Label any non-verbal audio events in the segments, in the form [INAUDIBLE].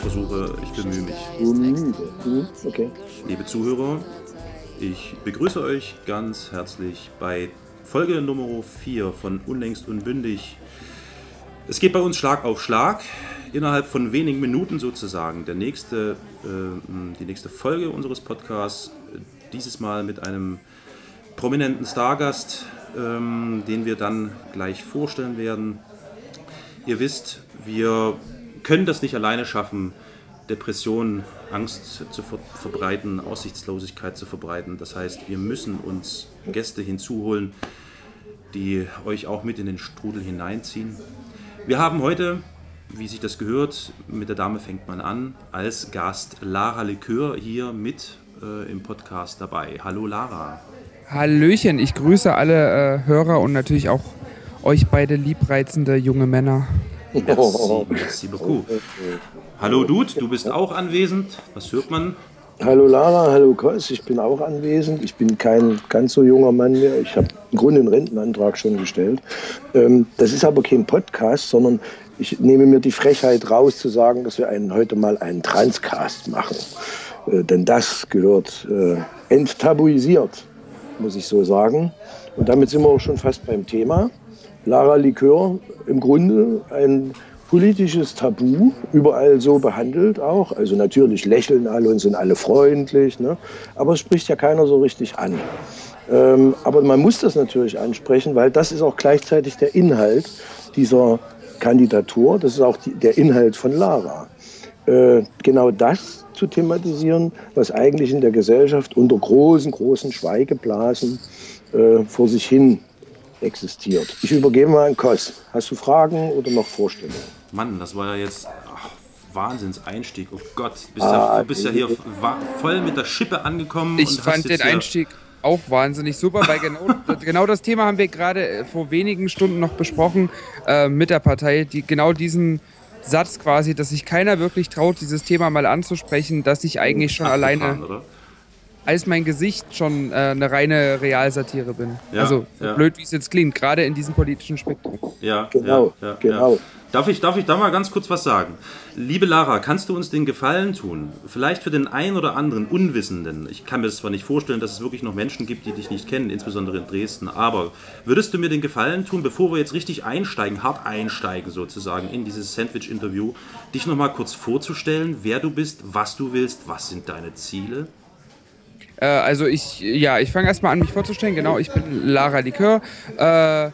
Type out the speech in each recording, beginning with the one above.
versuche, ich bemühe mich. Mhm. Okay. Liebe Zuhörer, ich begrüße euch ganz herzlich bei Folge Nummer 4 von Unlängst Unbündig es geht bei uns Schlag auf Schlag, innerhalb von wenigen Minuten sozusagen. Der nächste, äh, die nächste Folge unseres Podcasts, dieses Mal mit einem prominenten Stargast, ähm, den wir dann gleich vorstellen werden. Ihr wisst, wir können das nicht alleine schaffen, Depressionen, Angst zu ver verbreiten, Aussichtslosigkeit zu verbreiten. Das heißt, wir müssen uns Gäste hinzuholen, die euch auch mit in den Strudel hineinziehen. Wir haben heute, wie sich das gehört, mit der Dame fängt man an, als Gast Lara Likör hier mit äh, im Podcast dabei. Hallo Lara. Hallöchen, ich grüße alle äh, Hörer und natürlich auch euch beide liebreizende junge Männer. Merci, merci beaucoup. Hallo Dude, du bist auch anwesend. Was hört man? Hallo Lara, hallo Kos, ich bin auch anwesend. Ich bin kein ganz so junger Mann mehr. Ich habe im Grunde einen Rentenantrag schon gestellt. Ähm, das ist aber kein Podcast, sondern ich nehme mir die Frechheit raus zu sagen, dass wir einen, heute mal einen Transcast machen. Äh, denn das gehört äh, enttabuisiert, muss ich so sagen. Und damit sind wir auch schon fast beim Thema. Lara Likör, im Grunde ein politisches Tabu, überall so behandelt auch. Also natürlich lächeln alle und sind alle freundlich, ne? aber es spricht ja keiner so richtig an. Ähm, aber man muss das natürlich ansprechen, weil das ist auch gleichzeitig der Inhalt dieser Kandidatur, das ist auch die, der Inhalt von Lara. Äh, genau das zu thematisieren, was eigentlich in der Gesellschaft unter großen, großen Schweigeblasen äh, vor sich hin existiert. Ich übergebe mal an Kos. Hast du Fragen oder noch Vorstellungen? Mann, das war ja jetzt ach, Wahnsinnseinstieg. Oh Gott, bist ah, ja, du bist ja hier voll mit der Schippe angekommen. Ich fand den Einstieg auch wahnsinnig super, weil genau, [LAUGHS] genau das Thema haben wir gerade äh, vor wenigen Stunden noch besprochen äh, mit der Partei, die genau diesen Satz quasi, dass sich keiner wirklich traut, dieses Thema mal anzusprechen, dass ich eigentlich schon alleine oder? Als mein Gesicht schon äh, eine reine Realsatire bin. Ja, also so ja. blöd wie es jetzt klingt, gerade in diesem politischen Spektrum. Ja, genau, ja, genau. Darf ich, darf ich da mal ganz kurz was sagen? Liebe Lara, kannst du uns den Gefallen tun? Vielleicht für den einen oder anderen Unwissenden. Ich kann mir das zwar nicht vorstellen, dass es wirklich noch Menschen gibt, die dich nicht kennen, insbesondere in Dresden, aber würdest du mir den Gefallen tun, bevor wir jetzt richtig einsteigen, hart einsteigen sozusagen in dieses Sandwich-Interview, dich nochmal kurz vorzustellen, wer du bist, was du willst, was sind deine Ziele? Äh, also ich, ja, ich fange erstmal an, mich vorzustellen. Genau, ich bin Lara Likör. Äh,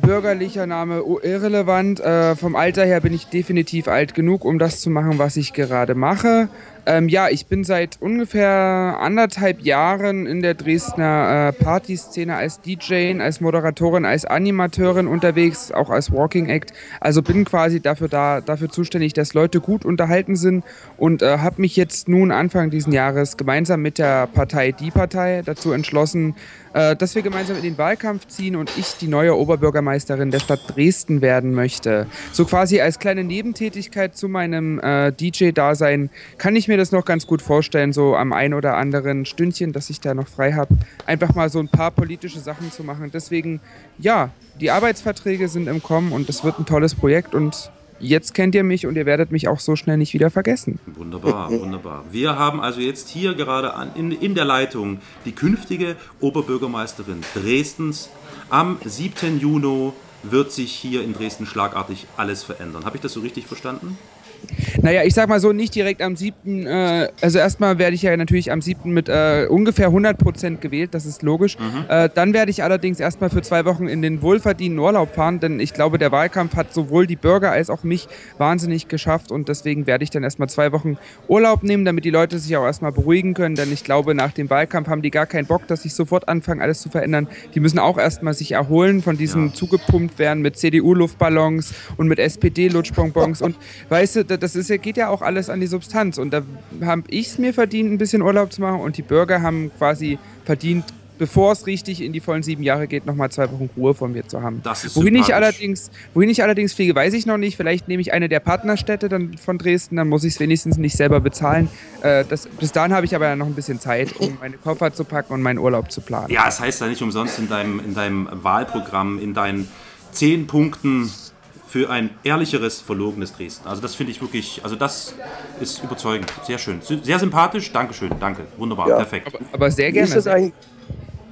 bürgerlicher Name irrelevant. Äh, vom Alter her bin ich definitiv alt genug, um das zu machen, was ich gerade mache. Ähm, ja, ich bin seit ungefähr anderthalb Jahren in der Dresdner äh, Partyszene als DJ, als Moderatorin, als Animateurin unterwegs, auch als Walking Act. Also bin quasi dafür da, dafür zuständig, dass Leute gut unterhalten sind und äh, habe mich jetzt nun Anfang diesen Jahres gemeinsam mit der Partei Die Partei dazu entschlossen, äh, dass wir gemeinsam in den Wahlkampf ziehen und ich die neue Oberbürgermeisterin der Stadt Dresden werden möchte. So quasi als kleine Nebentätigkeit zu meinem äh, DJ-Dasein kann ich mir das noch ganz gut vorstellen, so am ein oder anderen Stündchen, dass ich da noch frei habe, einfach mal so ein paar politische Sachen zu machen. Deswegen, ja, die Arbeitsverträge sind im Kommen und es wird ein tolles Projekt und jetzt kennt ihr mich und ihr werdet mich auch so schnell nicht wieder vergessen. Wunderbar, [LAUGHS] wunderbar. Wir haben also jetzt hier gerade an, in, in der Leitung die künftige Oberbürgermeisterin Dresdens. Am 7. Juni wird sich hier in Dresden schlagartig alles verändern. Habe ich das so richtig verstanden? Naja, ich sag mal so, nicht direkt am 7. Äh, also erstmal werde ich ja natürlich am 7. mit äh, ungefähr 100% gewählt, das ist logisch. Mhm. Äh, dann werde ich allerdings erstmal für zwei Wochen in den wohlverdienten Urlaub fahren, denn ich glaube, der Wahlkampf hat sowohl die Bürger als auch mich wahnsinnig geschafft und deswegen werde ich dann erstmal zwei Wochen Urlaub nehmen, damit die Leute sich auch erstmal beruhigen können, denn ich glaube, nach dem Wahlkampf haben die gar keinen Bock, dass ich sofort anfange, alles zu verändern. Die müssen auch erstmal sich erholen von diesem Ja. zugepumpt werden mit CDU-Luftballons und mit SPD-Lutschbonbons und weißt du, das ist, geht ja auch alles an die Substanz und da habe ich es mir verdient, ein bisschen Urlaub zu machen und die Bürger haben quasi verdient, bevor es richtig in die vollen sieben Jahre geht, nochmal zwei Wochen Ruhe von mir zu haben. Das ist wohin ich allerdings, wohin ich allerdings fliege, weiß ich noch nicht. Vielleicht nehme ich eine der Partnerstädte dann von Dresden, dann muss ich es wenigstens nicht selber bezahlen. Äh, das, bis dahin habe ich aber ja noch ein bisschen Zeit, um [LAUGHS] meine Koffer zu packen und meinen Urlaub zu planen. Ja, es heißt ja nicht umsonst in deinem, in deinem Wahlprogramm, in deinen zehn Punkten für ein ehrlicheres, verlogenes Dresden. Also das finde ich wirklich, also das ist überzeugend. Sehr schön. Sehr sympathisch. Dankeschön. Danke. Wunderbar. Ja. Perfekt. Aber sehr Wie ist, gerne. das eigentlich,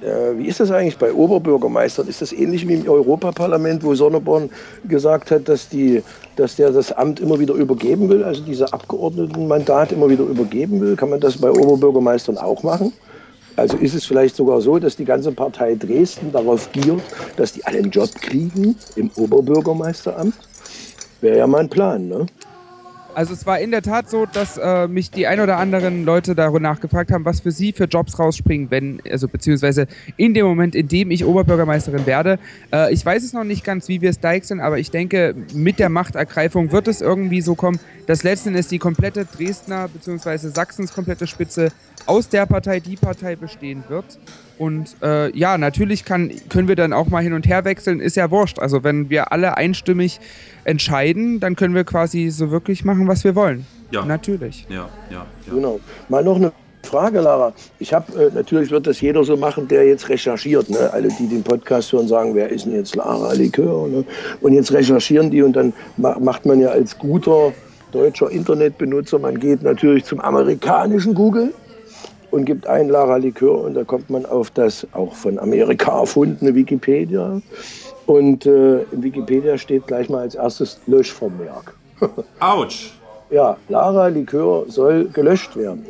äh, wie ist das eigentlich bei Oberbürgermeistern? Ist das ähnlich wie im Europaparlament, wo Sonneborn gesagt hat, dass, die, dass der das Amt immer wieder übergeben will, also diese Abgeordnetenmandat immer wieder übergeben will? Kann man das bei Oberbürgermeistern auch machen? Also ist es vielleicht sogar so, dass die ganze Partei Dresden darauf giert, dass die alle einen Job kriegen im Oberbürgermeisteramt? Wäre ja mal ein Plan, ne? Also es war in der Tat so, dass äh, mich die ein oder anderen Leute danach gefragt haben, was für sie für Jobs rausspringen, wenn, also beziehungsweise in dem Moment, in dem ich Oberbürgermeisterin werde. Äh, ich weiß es noch nicht ganz, wie wir es deichseln, aber ich denke, mit der Machtergreifung wird es irgendwie so kommen, dass letzten Endes die komplette Dresdner beziehungsweise Sachsens komplette Spitze aus der Partei die Partei bestehen wird. Und äh, ja, natürlich kann, können wir dann auch mal hin und her wechseln, ist ja wurscht. Also wenn wir alle einstimmig entscheiden, dann können wir quasi so wirklich machen, was wir wollen. Ja. Natürlich. Ja, ja, ja. Genau. Mal noch eine Frage, Lara. Ich habe äh, natürlich wird das jeder so machen, der jetzt recherchiert. Ne? Alle, die den Podcast hören, sagen, wer ist denn jetzt Lara Likör? Ne? Und jetzt recherchieren die und dann ma macht man ja als guter deutscher Internetbenutzer, man geht natürlich zum amerikanischen Google und gibt ein Lara Likör und da kommt man auf das auch von Amerika erfundene Wikipedia. Und äh, in Wikipedia steht gleich mal als erstes Löschvermerk. [LAUGHS] Autsch. Ja, Lara Likör soll gelöscht werden.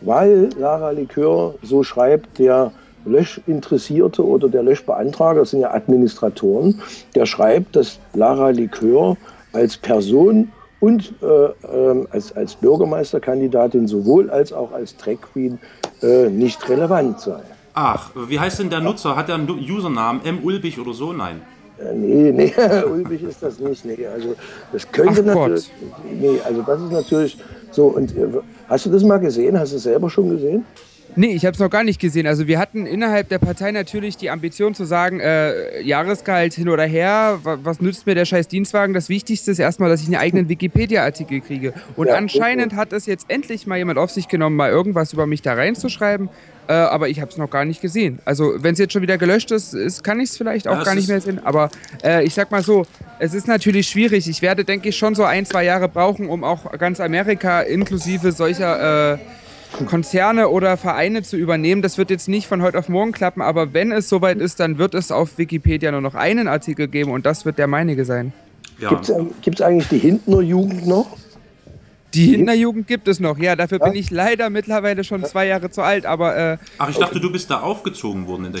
Weil Lara Likör, so schreibt der Löschinteressierte oder der Löschbeantrager, das sind ja Administratoren, der schreibt, dass Lara Likör als Person und äh, ähm, als, als Bürgermeisterkandidatin sowohl als auch als Drag Queen äh, nicht relevant sei. Ach, wie heißt denn der Nutzer? Hat er einen Usernamen? M. Ulbich oder so? Nein. Äh, nee, nee, [LAUGHS] ulbig ist das nicht. Nee, also das könnte Ach Gott. natürlich. Nee, also das ist natürlich so. Und äh, hast du das mal gesehen? Hast du es selber schon gesehen? Nee, ich habe es noch gar nicht gesehen. Also wir hatten innerhalb der Partei natürlich die Ambition zu sagen, äh, Jahresgehalt hin oder her, wa was nützt mir der scheiß Dienstwagen? Das Wichtigste ist erstmal, dass ich einen eigenen Wikipedia-Artikel kriege. Und Ja, anscheinend hat es jetzt endlich mal jemand auf sich genommen, mal irgendwas über mich da reinzuschreiben. Äh, aber ich habe es noch gar nicht gesehen. Also wenn es jetzt schon wieder gelöscht ist, ist kann ich es vielleicht auch Ja, es gar nicht mehr sehen. Aber äh, ich sag mal so, es ist natürlich schwierig. Ich werde, denke ich, schon so ein, zwei Jahre brauchen, um auch ganz Amerika inklusive solcher... Äh, Konzerne oder Vereine zu übernehmen. Das wird jetzt nicht von heute auf morgen klappen, aber wenn es soweit ist, dann wird es auf Wikipedia nur noch einen Artikel geben und das wird der meinige sein. Ja. Gibt es eigentlich die Hintner Jugend noch? Die Hinterjugend gibt es noch, ja, dafür bin ich leider mittlerweile schon zwei Jahre zu alt, aber äh, Ach, ich dachte, du bist da aufgezogen worden in der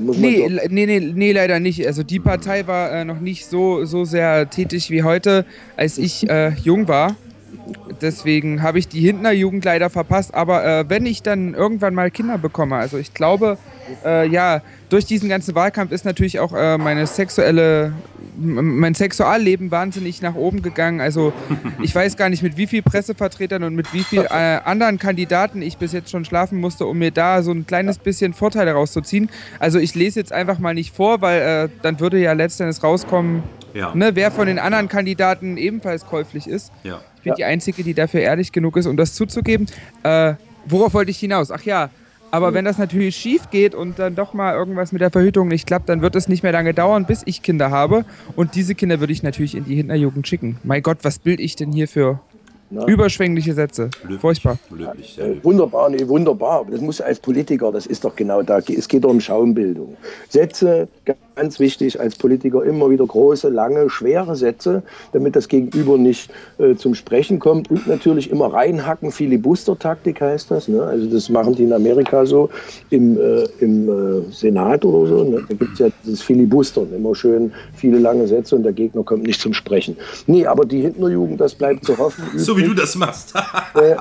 muss man nee, nee, nee, nee, leider nicht. Also die Partei war äh, noch nicht so, so sehr tätig wie heute, als ich äh, jung war. Deswegen habe ich die Hintner Jugend leider verpasst. Aber äh, wenn ich dann irgendwann mal Kinder bekomme, also ich glaube, äh, ja, durch diesen ganzen Wahlkampf ist natürlich auch äh, meine sexuelle, mein Sexualleben wahnsinnig nach oben gegangen. Also ich weiß gar nicht, mit wie viel Pressevertretern und mit wie viel äh, anderen Kandidaten ich bis jetzt schon schlafen musste, um mir da so ein kleines bisschen Vorteile rauszuziehen. Also ich lese jetzt einfach mal nicht vor, weil äh, dann würde ja letztendlich rauskommen, Ja. ne, wer von den anderen Kandidaten ebenfalls käuflich ist. Ja. Ich bin die Einzige, die dafür ehrlich genug ist, um das zuzugeben. Äh, worauf wollte ich hinaus? Ach ja, aber wenn das natürlich schief geht und dann doch mal irgendwas mit der Verhütung nicht klappt, dann wird es nicht mehr lange dauern, bis ich Kinder habe. Und diese Kinder würde ich natürlich in die Hinterjugend schicken. Mein Gott, was bild ich denn hier für Na? überschwängliche Sätze? Löblich. Furchtbar. Löblich, sehr Äh, wunderbar, nee, wunderbar. Das muss als Politiker, das ist doch genau da. Es geht doch um Schaumbildung. Sätze ganz wichtig als Politiker immer wieder große, lange, schwere Sätze, damit das Gegenüber nicht äh, zum Sprechen kommt. Und natürlich immer reinhacken, Filibuster-Taktik heißt das. Ne? Also das machen die in Amerika so im, äh, im äh, Senat oder so. Ne? Da gibt es ja dieses Filibustern, immer schön viele lange Sätze und der Gegner kommt nicht zum Sprechen. Nee, aber die Hinterjugend, das bleibt zu hoffen. so wie du das machst. äh,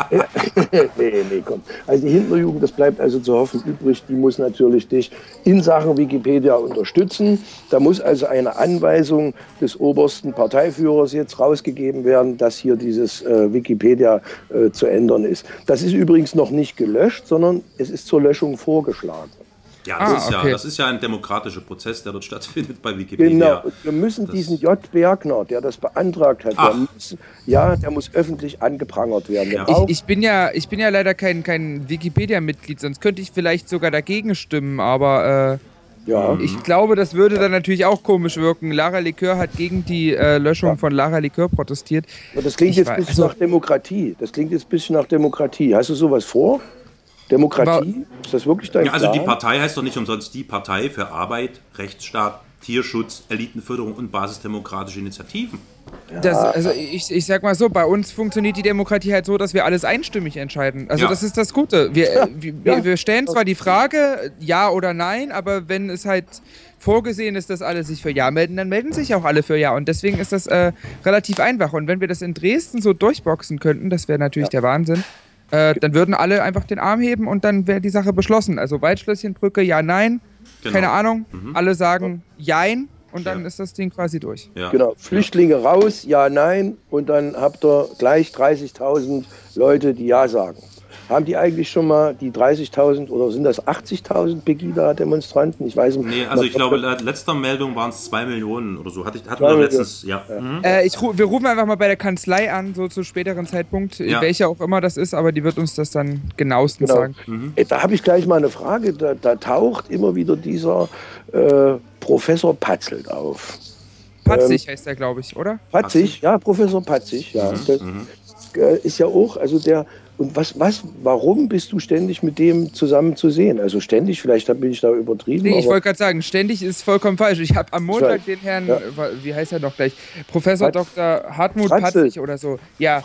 [LAUGHS] nee, nee, komm. Also die Hinterjugend, das bleibt also zu hoffen übrig. Die muss natürlich dich in Sachen Wikipedia unterstützen. Da muss also eine Anweisung des obersten Parteiführers jetzt rausgegeben werden, dass hier dieses äh, Wikipedia äh, zu ändern ist. Das ist übrigens noch nicht gelöscht, sondern es ist zur Löschung vorgeschlagen. Ja, das, ah, ist okay. ja, das ist ja ein demokratischer Prozess, der dort stattfindet bei Wikipedia. Genau, wir müssen das diesen J. Bergner, der das beantragt hat, der muss, ja, der muss öffentlich angeprangert werden. Ja. Ich, ich, bin ja, ich bin ja leider kein, kein Wikipedia-Mitglied, sonst könnte ich vielleicht sogar dagegen stimmen, aber äh, ja. ich glaube, das würde dann natürlich auch komisch wirken. Lara Likör hat gegen die äh, Löschung ja. von Lara Likör protestiert. Aber das klingt ich jetzt ein bisschen also, nach Demokratie. Das klingt jetzt ein bisschen nach Demokratie. Hast du sowas vor? Demokratie? Aber, ist das wirklich dein Ja, also Plan? die Partei heißt doch nicht umsonst die Partei für Arbeit, Rechtsstaat, Tierschutz, Elitenförderung und basisdemokratische Initiativen. Das, also ich, ich sag mal so, bei uns funktioniert die Demokratie halt so, dass wir alles einstimmig entscheiden. Also ja. das ist das Gute. Wir, ja. wir, wir, stellen zwar die Frage, ja oder nein, aber wenn es halt vorgesehen ist, dass alle sich für Ja melden, dann melden sich auch alle für Ja. Und deswegen ist das äh, relativ einfach. Und wenn wir das in Dresden so durchboxen könnten, das wäre natürlich ja. der Wahnsinn. Äh, dann würden alle einfach den Arm heben und dann wäre die Sache beschlossen. Also Waldschlösschenbrücke, ja, nein. Genau. Keine Ahnung. Mhm. Alle sagen Jein und dann ja. ist das Ding quasi durch. Ja. Genau. Flüchtlinge raus, ja, nein. Und dann habt ihr gleich 30.000 Leute, die Ja sagen. Haben die eigentlich schon mal die 30.000 oder sind das 80.000 Pegida-Demonstranten? Ich weiß nicht. Nee, also ich glaube, laut letzter Meldung waren es 2 Millionen oder so. Hatte ich, hatten wir letztens, ja. ja. Mhm. Äh, ich, wir rufen einfach mal bei der Kanzlei an, so zu späteren Zeitpunkt, ja. welcher auch immer das ist, aber die wird uns das dann genauestens genau. sagen. Mhm. Da habe ich gleich mal eine Frage. Da, da taucht immer wieder dieser äh, Professor Patzelt auf. Patzig ähm, heißt er, glaube ich, oder? Patzig, ja, Professor Patzig, ja. Mhm. Das, mhm. Ist ja auch, also der und was, was, warum bist du ständig mit dem zusammen zu sehen? Also ständig, vielleicht bin ich da übertrieben. Nee, ich wollte gerade sagen, ständig ist vollkommen falsch. Ich habe am Montag den Herrn, ja. wie heißt er noch gleich, Professor Frat Dr. Hartmut Fratzel. Patzig oder so. Ja,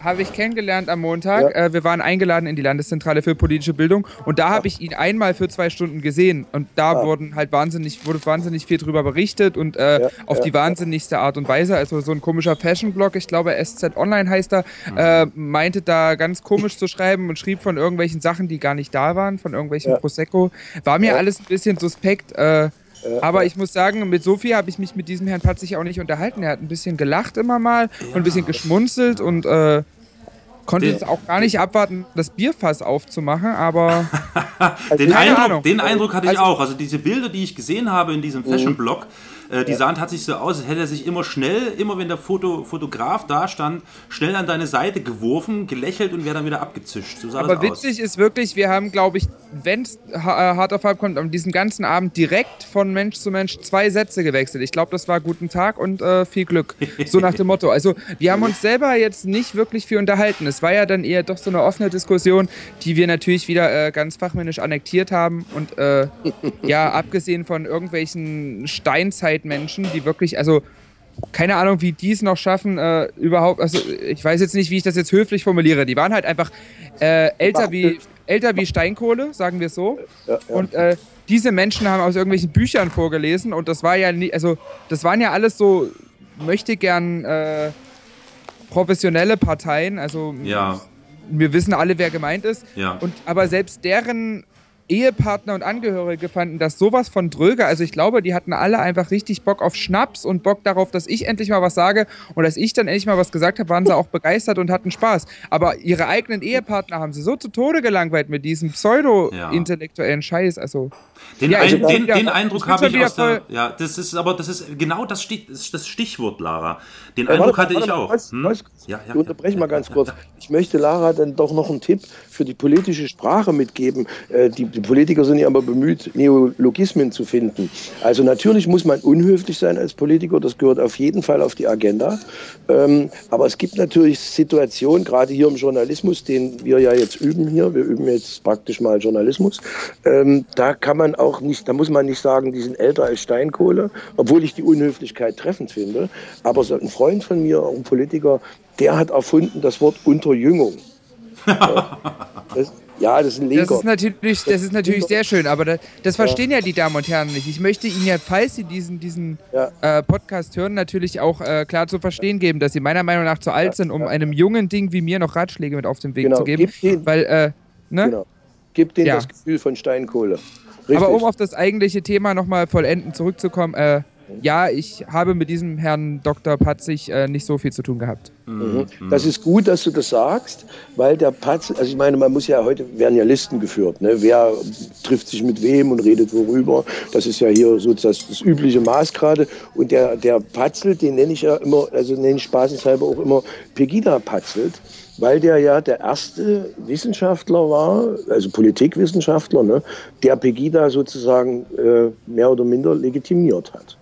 habe ich kennengelernt am Montag. Ja. Äh, wir waren eingeladen in die Landeszentrale für politische Bildung und da habe ich ihn einmal für zwei Stunden gesehen und da ah. wurden halt wahnsinnig, wurde wahnsinnig viel drüber berichtet und äh, ja. auf die wahnsinnigste Art und Weise. Also so ein komischer Fashion-Blog, ich glaube SZ Online heißt er, mhm. äh, meinte da ganz ganz komisch zu schreiben und schrieb von irgendwelchen Sachen, die gar nicht da waren, von irgendwelchen ja. Prosecco. War mir ja. alles ein bisschen suspekt. Äh, aber ich muss sagen, mit Sophie habe ich mich mit diesem Herrn Patzig auch nicht unterhalten. Er hat ein bisschen gelacht immer mal und ein bisschen geschmunzelt und äh, konnte es auch gar nicht abwarten, das Bierfass aufzumachen, aber. [LAUGHS] den, Eindruck, den Eindruck hatte ich also, auch. Also diese Bilder, die ich gesehen habe in diesem mhm. Fashion-Blog, äh, die ja. sahen tatsächlich so aus, als hätte er sich immer schnell, immer wenn der Foto, Fotograf da stand, schnell an deine Seite geworfen, gelächelt und wäre dann wieder abgezischt. So Aber witzig aus. ist wirklich, wir haben, glaube ich, wenn es äh, hart auf hart kommt, an diesem ganzen Abend direkt von Mensch zu Mensch zwei Sätze gewechselt. Ich glaube, das war guten Tag und äh, viel Glück. So nach dem Motto. Also, wir haben uns selber jetzt nicht wirklich viel unterhalten. Es war ja dann eher doch so eine offene Diskussion, die wir natürlich wieder äh, ganz fachmännisch annektiert haben. Und äh, ja, abgesehen von irgendwelchen Steinzeiten Menschen, die wirklich, also keine Ahnung, wie die es noch schaffen, äh, überhaupt, also ich weiß jetzt nicht, wie ich das jetzt höflich formuliere. Die waren halt einfach äh, älter, wie, älter wie Steinkohle, sagen wir so. Ja, ja. Und äh, diese Menschen haben aus irgendwelchen Büchern vorgelesen und das war ja nie, also das waren ja alles so, möchte gern äh, professionelle Parteien, also ja. wir wissen alle, wer gemeint ist. Ja. Und aber selbst deren Ehepartner und Angehörige fanden das sowas von dröge. Also ich glaube, die hatten alle einfach richtig Bock auf Schnaps und Bock darauf, dass ich endlich mal was sage. Und als ich dann endlich mal was gesagt habe, waren sie auch begeistert und hatten Spaß. Aber ihre eigenen Ehepartner haben sie so zu Tode gelangweilt mit diesem pseudo-intellektuellen Scheiß. Also den, ja, ein, den, den Eindruck habe ich aus der, ja, das ist aber das ist genau das, Stich, das Stichwort, Lara. Den ja, Eindruck warte, hatte warte, ich auch. Hm? ja, ja, ich unterbreche mal ganz kurz. Ich möchte Lara dann doch noch einen Tipp für die politische Sprache mitgeben. Äh, die, die, Politiker sind ja immer bemüht, Neologismen zu finden. Also natürlich muss man unhöflich sein als Politiker, das gehört auf jeden Fall auf die Agenda. Ähm, aber es gibt natürlich Situationen, gerade hier im Journalismus, den wir ja jetzt üben hier, wir üben jetzt praktisch mal Journalismus, ähm, da kann man man auch nicht, da muss man nicht sagen, die sind älter als Steinkohle, obwohl ich die Unhöflichkeit treffend finde. Aber so ein Freund von mir, auch ein Politiker, der hat erfunden das Wort Unterjüngung. [LAUGHS] das, ja, das ist ein Leger. Das ist natürlich, das ist natürlich sehr schön, aber das, das verstehen ja. ja. die Damen und Herren nicht. Ich möchte Ihnen ja, falls Sie diesen, diesen ja. äh, Podcast hören, natürlich auch äh, klar zu verstehen geben, dass Sie meiner Meinung nach zu alt sind, um einem jungen Ding wie mir noch Ratschläge mit auf den Weg genau. zu geben. Den, weil, äh, ne? Genau. Gibt denen das Gefühl von Steinkohle. Richtig. Aber um auf das eigentliche Thema nochmal vollenden zurückzukommen, äh, ja, ich habe mit diesem Herrn Dr. Patzig äh, nicht so viel zu tun gehabt. Mhm. Das ist gut, dass du das sagst, weil der Patzig, also ich meine, man muss ja heute, werden ja Listen geführt, ne? wer trifft sich mit wem und redet worüber. Das ist ja hier so das, das übliche Maß gerade. Und der, der Patzelt, den nenne ich ja immer, also nenne ich spaßenshalber auch immer Pegida Patzelt weil der ja der erste Wissenschaftler war, also Politikwissenschaftler, ne, der Pegida sozusagen äh, mehr oder minder legitimiert hat.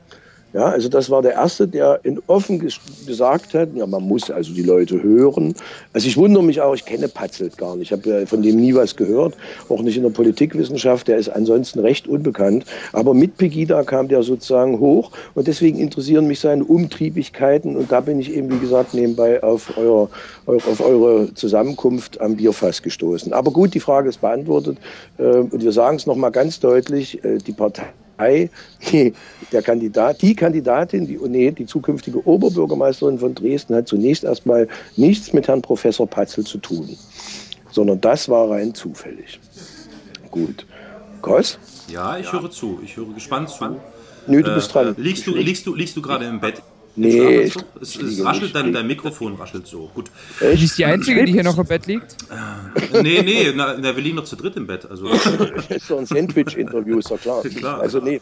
Ja, also das war der Erste, der in offen gesagt hat, ja, man muss also die Leute hören. Also ich wundere mich auch, ich kenne Patzelt gar nicht, ich habe ja von dem nie was gehört, auch nicht in der Politikwissenschaft, der ist ansonsten recht unbekannt. Aber mit Pegida kam der sozusagen hoch und deswegen interessieren mich seine Umtriebigkeiten und da bin ich eben, wie gesagt, nebenbei auf, euer, auf eure Zusammenkunft am Bierfass gestoßen. Aber gut, die Frage ist beantwortet äh, und wir sagen es nochmal ganz deutlich, äh, die Partei die, der Kandidat, die Kandidatin, die, nee, die zukünftige Oberbürgermeisterin von Dresden hat zunächst erstmal nichts mit Herrn Professor Patzel zu tun, sondern das war rein zufällig. Gut. Koss? Ja, ich ja. höre zu. Ich höre gespannt zu. Nö, du bist dran. Äh, liegst, du, liegst, du, liegst du gerade im Bett? Nee, ich, es, es raschelt dann, dein Mikrofon raschelt so. Gut. Äh, ich ist die Einzige, die hier noch im Bett liegt? Äh, nee, nee, na, na, wir liegen noch zu dritt im Bett. Also. das [LAUGHS] ist so ein Sandwich-Interview, ist doch klar. klar. Also nee,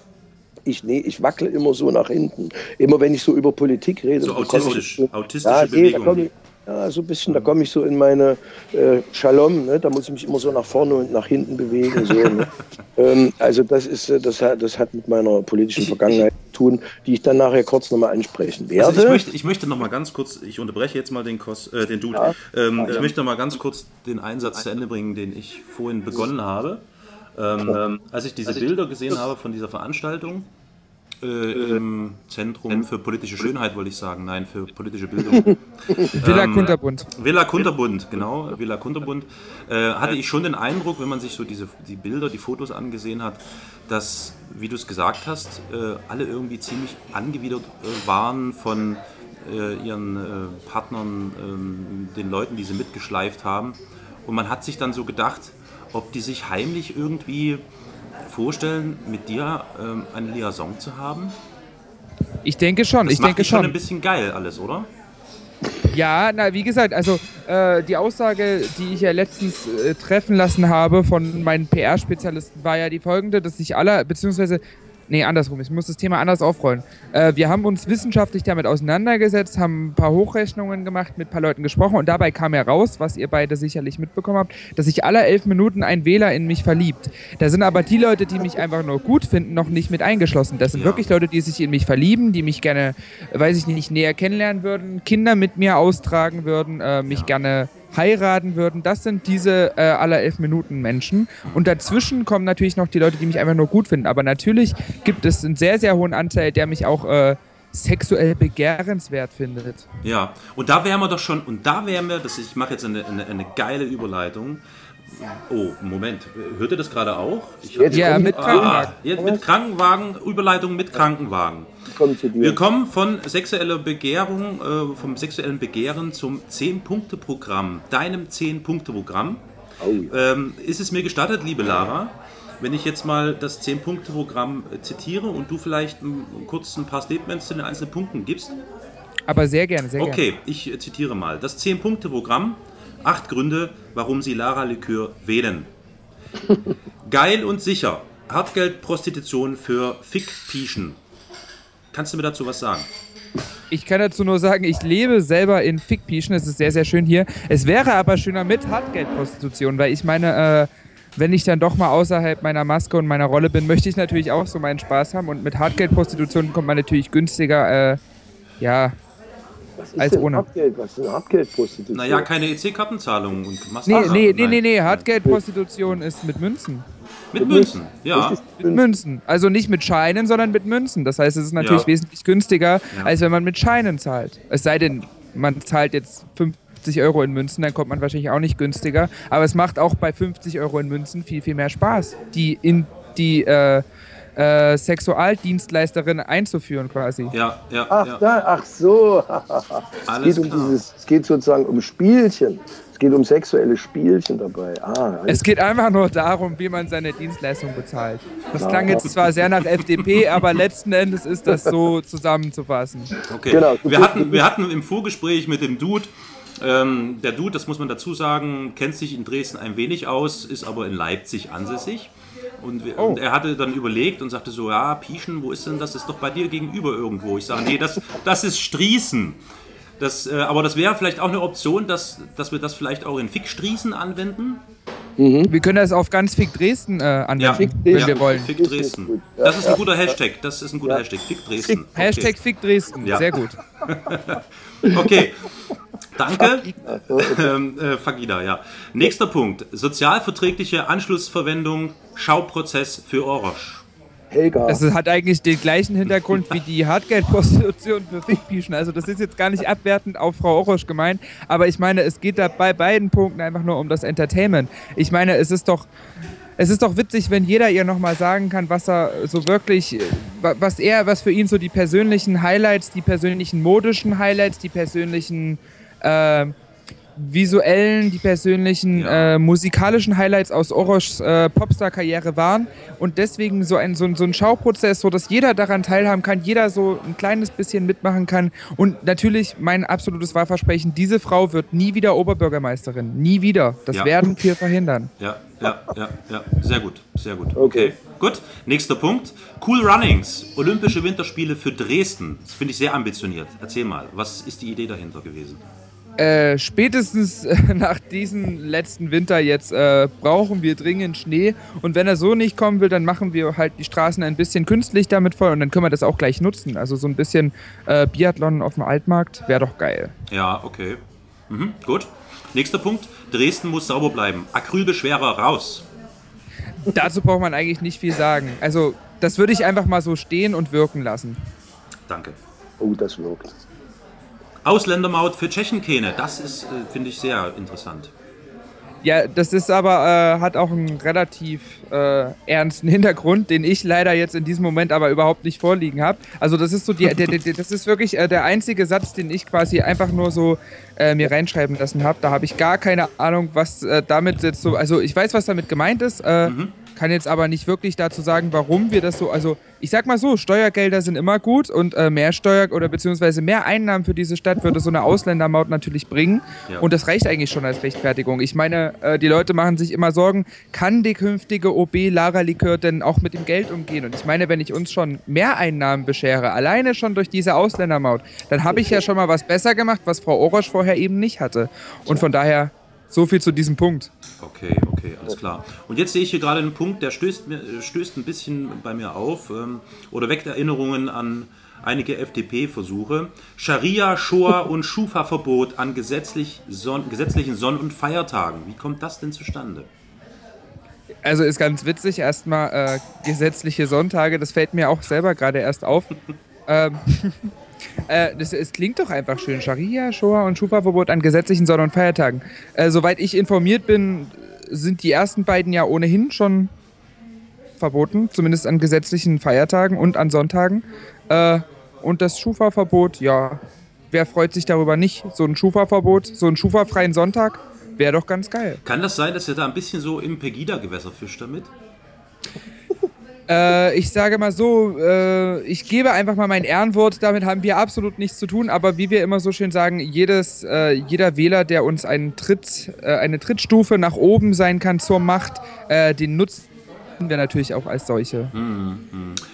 ich, nee, ich wackle immer so nach hinten. Immer wenn ich so über Politik rede. So autistisch, so, autistische ja, nee, Bewegung. Ja, so ein bisschen, da komme ich so in meine äh, Shalom, ne? da muss ich mich immer so nach vorne und nach hinten bewegen. So, ne? [LAUGHS] ähm, also das ist, äh, das hat, das hat mit meiner politischen Vergangenheit zu tun, die ich dann nachher kurz nochmal ansprechen werde. Also ich möchte, ich möchte noch mal ganz kurz, ich unterbreche jetzt mal den, Kos, äh, den Dude, ja. ähm, ja, ich möchte noch mal ganz kurz den Einsatz zu Ende bringen, den ich vorhin begonnen habe. Ähm, als ich diese Bilder gesehen habe von dieser Veranstaltung, äh, im Zentrum für politische Schönheit, wollte ich sagen. Nein, für politische Bildung. [LAUGHS] Villa ähm, Kunterbund. Villa Kunterbund, genau. Villa Kunterbund. Äh, hatte ich schon den Eindruck, wenn man sich so diese, die Bilder, die Fotos angesehen hat, dass, wie du es gesagt hast, äh, alle irgendwie ziemlich angewidert äh, waren von äh, ihren äh, Partnern, ähm, den Leuten, die sie mitgeschleift haben. Und man hat sich dann so gedacht, ob die sich heimlich irgendwie vorstellen, mit dir ähm, eine Liaison zu haben? Ich denke schon. Das ich denke schon. schon ein bisschen geil alles, oder? Ja, na, wie gesagt, also äh, die Aussage, die ich ja letztens äh, treffen lassen habe von meinen PR-Spezialisten, war ja die folgende, dass sich alle, beziehungsweise Nee, andersrum. Ich muss das Thema anders aufrollen. Äh, wir haben uns wissenschaftlich damit auseinandergesetzt, haben ein paar Hochrechnungen gemacht, mit ein paar Leuten gesprochen und dabei kam heraus, was ihr beide sicherlich mitbekommen habt, dass sich alle elf Minuten ein Wähler in mich verliebt. Da sind aber die Leute, die mich einfach nur gut finden, noch nicht mit eingeschlossen. Das sind ja. wirklich Leute, die sich in mich verlieben, die mich gerne, weiß ich nicht, näher kennenlernen würden, Kinder mit mir austragen würden, äh, mich ja. gerne heiraten würden, das sind diese äh, aller elf Minuten Menschen. Und dazwischen kommen natürlich noch die Leute, die mich einfach nur gut finden. Aber natürlich gibt es einen sehr, sehr hohen Anteil, der mich auch äh, sexuell begehrenswert findet. Ja, und da wären wir doch schon, und da wären wir, das, ich mache jetzt eine, eine, eine geile Überleitung. Oh, Moment, hört ihr das gerade auch? ja, mit Krankenwagen. Ah, jetzt mit Krankenwagen, Überleitung mit Krankenwagen. Wir kommen von sexueller Begehrung, äh, vom sexuellen Begehren zum 10-Punkte-Programm, deinem 10-Punkte-Programm. Oh. Ähm, ist es mir gestattet, liebe Lara, wenn ich jetzt mal das 10-Punkte-Programm äh, zitiere und du vielleicht kurz ein paar Statements zu den einzelnen Punkten gibst? Aber sehr gerne, sehr okay, gerne. Okay, ich äh, zitiere mal. Das 10-Punkte-Programm, acht Gründe, warum Sie Lara Likör wählen. [LAUGHS] Geil und sicher. Hartgeld, Prostitution für Fickpieschen. Kannst du mir dazu was sagen? Ich kann dazu nur sagen, ich lebe selber in Fickpieschen. Es ist sehr, sehr schön hier. Es wäre aber schöner mit Hartgeldprostitution, weil ich meine, äh, wenn ich dann doch mal außerhalb meiner Maske und meiner Rolle bin, [LAUGHS] möchte ich natürlich auch so meinen Spaß haben. Und mit Hartgeldprostitution kommt man natürlich günstiger, äh, ja, als ohne. Hartgeld? Was ist denn Hartgeldprostitution? Naja, keine EC-Kartenzahlung und. Nee, nee, nee, nee, nee, Hartgeldprostitution ist mit Münzen. Mit Münzen, ja. Mit Münzen. Also nicht mit Scheinen, sondern mit Münzen. Das heißt, es ist natürlich Ja. wesentlich günstiger, Ja. als wenn man mit Scheinen zahlt. Es sei denn, man zahlt jetzt 50 Euro in Münzen, dann kommt man wahrscheinlich auch nicht günstiger. Aber es macht auch bei 50 Euro in Münzen viel, viel mehr Spaß, die in die äh, äh, Sexualdienstleisterin einzuführen quasi. Ja, ja, Ach, ja. da, ach so. Es, geht um dieses, es geht sozusagen um Spielchen. Es geht um sexuelle Spielchen dabei. Ah, Es geht einfach nur darum, wie man seine Dienstleistung bezahlt. Das klang jetzt zwar sehr nach FDP, aber letzten Endes ist das so zusammenzufassen. Okay. Genau. Wir, hatten, wir hatten im Vorgespräch mit dem Dude, ähm, der Dude, das muss man dazu sagen, kennt sich in Dresden ein wenig aus, ist aber in Leipzig ansässig. Und, wir, und er hatte dann überlegt und sagte so, ja, Pieschen, wo ist denn das? Das ist doch bei dir gegenüber irgendwo. Ich sage, nee, das, das ist Strießen. Das, äh, aber das wäre vielleicht auch eine Option, dass, dass wir das vielleicht auch in Fickstrießen anwenden. Wir können das auf ganz Fick Dresden äh, anwenden, Fick wenn wir wollen. Fick Das ist Dresden. Ja, Das ist ein ja, guter Hashtag. Das ist ein guter Hashtag. Fick Dresden. Okay. Hashtag Fick Dresden, Ja. sehr gut. [LAUGHS] Okay, danke. [LAUGHS] ähm, äh, Fagida, ja. Nächster Punkt. Sozialverträgliche Anschlussverwendung, Schauprozess für Orosch. Helga. Das hat eigentlich den gleichen Hintergrund wie die Hartgeldprostitution für Fickpieschen. Also das ist jetzt gar nicht abwertend auf Frau Orosch gemeint, aber ich meine, es geht da bei beiden Punkten einfach nur um das Entertainment. Ich meine, es ist doch es ist doch witzig, wenn jeder ihr nochmal sagen kann, was er so wirklich, wa- was er, was für ihn so die persönlichen Highlights, die persönlichen modischen Highlights, die persönlichen äh, visuellen, die persönlichen Ja. äh, musikalischen Highlights aus Oroschs äh, Popstar-Karriere waren und deswegen so ein, so, ein- so ein Schauprozess, so dass jeder daran teilhaben kann, jeder so ein kleines bisschen mitmachen kann und natürlich mein absolutes Wahlversprechen, diese Frau wird nie wieder Oberbürgermeisterin, nie wieder. Das Ja. werden wir verhindern. Ja, ja, ja, ja. Sehr gut, sehr gut. Okay. Okay. Gut, nächster Punkt. Cool Runnings, Olympische Winterspiele für Dresden. Das finde ich sehr ambitioniert. Erzähl mal, was ist die Idee dahinter gewesen? Äh, spätestens [LAUGHS] äh, nach diesem letzten Winter jetzt äh, brauchen wir dringend Schnee. Und wenn er so nicht kommen will, dann machen wir halt die Straßen ein bisschen künstlich damit voll und dann können wir das auch gleich nutzen. Also so ein bisschen äh, Biathlon auf dem Altmarkt wäre doch geil. Ja, okay. Mhm, gut. Nächster Punkt. Dresden muss sauber bleiben. Acrylbeschwerer raus. Dazu braucht man eigentlich nicht viel sagen. Also das würde ich einfach mal so stehen und wirken lassen. Danke. Oh, das wirkt. Ausländermaut für Tschechenkähne. Das ist, äh, finde ich, sehr interessant. Ja, das ist aber, äh, hat auch einen relativ äh, ernsten [LAUGHS] Hintergrund, den ich leider jetzt in diesem Moment aber überhaupt nicht vorliegen habe. Also das ist so die, der, der, das ist wirklich äh, der einzige Satz, den ich quasi einfach nur so äh, mir reinschreiben lassen habe. Da habe ich gar keine Ahnung, was äh, damit jetzt so, also ich weiß, was damit gemeint ist, äh, kann jetzt aber nicht wirklich dazu sagen, warum wir das so, also ich sag mal so, Steuergelder sind immer gut und äh, mehr Steuer oder beziehungsweise mehr Einnahmen für diese Stadt würde so eine Ausländermaut natürlich bringen. Ja. Und das reicht eigentlich schon als Rechtfertigung. Ich meine, äh, die Leute machen sich immer Sorgen, kann die künftige OB Lara Likör denn auch mit dem Geld umgehen? Und ich meine, wenn ich uns schon mehr Einnahmen beschere, alleine schon durch diese Ausländermaut, dann habe ich ja schon mal was besser gemacht, was Frau Orosch vorher eben nicht hatte. Und von daher so viel zu diesem Punkt. Okay, okay, alles klar. Und jetzt sehe ich hier gerade einen Punkt, der stößt, mir, äh, stößt ein bisschen bei mir auf ähm, oder weckt Erinnerungen an einige FDP-Versuche. Scharia, Shoah [LAUGHS] und Schufa-Verbot an gesetzlich Son gesetzlichen Sonn- und Feiertagen. Wie kommt das denn zustande? Also ist ganz witzig, erstmal äh, gesetzliche Sonntage, das fällt mir auch selber gerade erst auf. [LAUGHS] ähm, [LAUGHS] äh, das, es klingt doch einfach schön. Scharia, Shoah und Schufa-Verbot an gesetzlichen Sonn- und Feiertagen. Äh, soweit ich informiert bin, sind die ersten beiden ja ohnehin schon verboten, zumindest an gesetzlichen Feiertagen und an Sonntagen. Äh, und das Schufa-Verbot, ja, wer freut sich darüber nicht? So ein Schufa-Verbot, so einen Schufa-freien Sonntag, wäre doch ganz geil. Kann das sein, dass ihr da ein bisschen so im Pegida-Gewässer fischt damit? Äh, ich sage mal so, äh, ich gebe einfach mal mein Ehrenwort, damit haben wir absolut nichts zu tun, aber wie wir immer so schön sagen, jedes, äh, jeder Wähler, der uns einen Tritt, äh, eine Trittstufe nach oben sein kann zur Macht, äh, den nutzen wir natürlich auch als solche.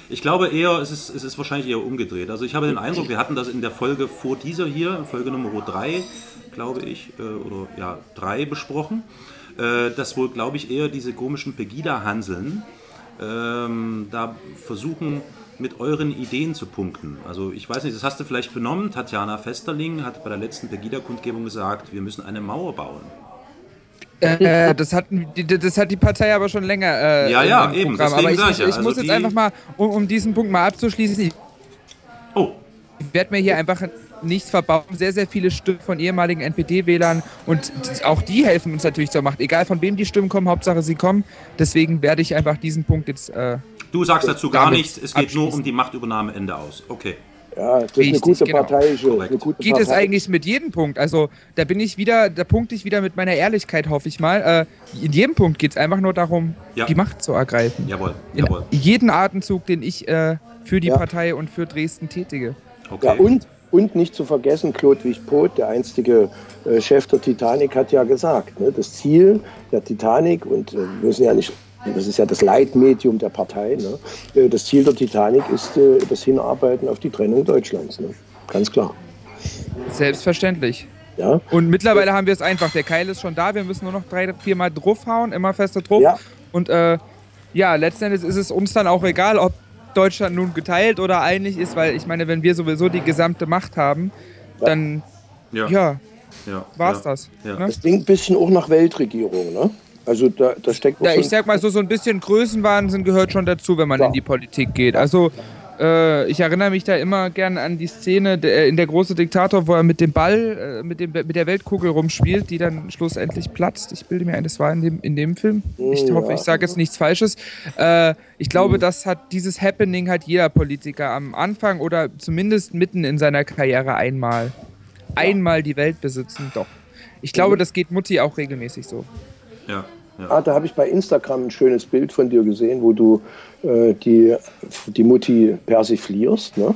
Ich glaube eher, es ist, es ist wahrscheinlich eher umgedreht. Also ich habe den Eindruck, wir hatten das in der Folge vor dieser hier, Folge Nummer 3, glaube ich, äh, oder ja, 3 besprochen, dass wohl, glaube ich, eher diese komischen Pegida-Hanseln ähm, da versuchen, mit euren Ideen zu punkten. Also ich weiß nicht, das hast du vielleicht benommen. Tatjana Festerling hat bei der letzten Pegida-Kundgebung gesagt, wir müssen eine Mauer bauen. Äh, das, hat, das hat die Partei aber schon länger. Äh, ja, ja, eben. Aber ich, ich, ich also muss jetzt einfach mal, um, um, diesen Punkt mal abzuschließen, ich, oh. ich werde mir hier einfach nichts verbauen. Sehr, sehr viele Stimmen von ehemaligen NPD-Wählern und auch die helfen uns natürlich zur Macht. Egal von wem die Stimmen kommen, Hauptsache sie kommen. Deswegen werde ich einfach diesen Punkt jetzt. Äh, du sagst dazu gar nichts, es geht nur um die Machtübernahme Ende aus. Okay. Ja, das ist eine gute genau. Eine gute Geht Partei. es eigentlich mit jedem Punkt? Also da bin ich wieder, da punkte ich wieder mit meiner Ehrlichkeit, hoffe ich mal. Äh, in jedem Punkt geht es einfach nur darum, ja. die Macht zu ergreifen. Jawohl, jawohl. In jeden Atemzug, den ich äh, für die ja. Partei und für Dresden tätige. Okay. Ja, und und nicht zu vergessen, Chlodwig Poth, der einstige äh, Chef der Titanic, hat ja gesagt, ne, das Ziel der Titanic, und äh, wir müssen ja nicht, das ist ja das Leitmedium der Partei, ne, äh, das Ziel der Titanic ist das Hinarbeiten auf die Trennung Deutschlands. Ne? Ganz klar. Selbstverständlich. Ja. Und mittlerweile haben wir es einfach. Der Keil ist schon da. Wir müssen nur noch drei, vier Mal draufhauen, immer fester drauf. Ja. Und äh, ja, letzten Endes ist es uns dann auch egal, ob Deutschland nun geteilt oder einig ist, weil ich meine, wenn wir sowieso die gesamte Macht haben, dann ja, ja, ja war's ja, das. Ja. Ne? Das klingt ein bisschen auch nach Weltregierung, ne? Also da, da steckt ja, ich sag mal so, so ein bisschen Größenwahnsinn gehört schon dazu, wenn man in die Politik geht. Also äh, ich erinnere mich da immer gern an die Szene der, in der große Diktator, wo er mit dem Ball, äh, mit, dem, mit der Weltkugel rumspielt, die dann schlussendlich platzt. Ich bilde mir ein, das war in dem, in dem Film. Ich ja. hoffe, ich sage jetzt nichts Falsches. Äh, ich glaube, mhm. das hat dieses Happening hat jeder Politiker am Anfang oder zumindest mitten in seiner Karriere einmal. Einmal die Welt besitzen, doch. Ich glaube, mhm. das geht Mutti auch regelmäßig so. Ja. Ja. Ah, da habe ich bei Instagram ein schönes Bild von dir gesehen, wo du äh, die, die Mutti persiflierst. Ne?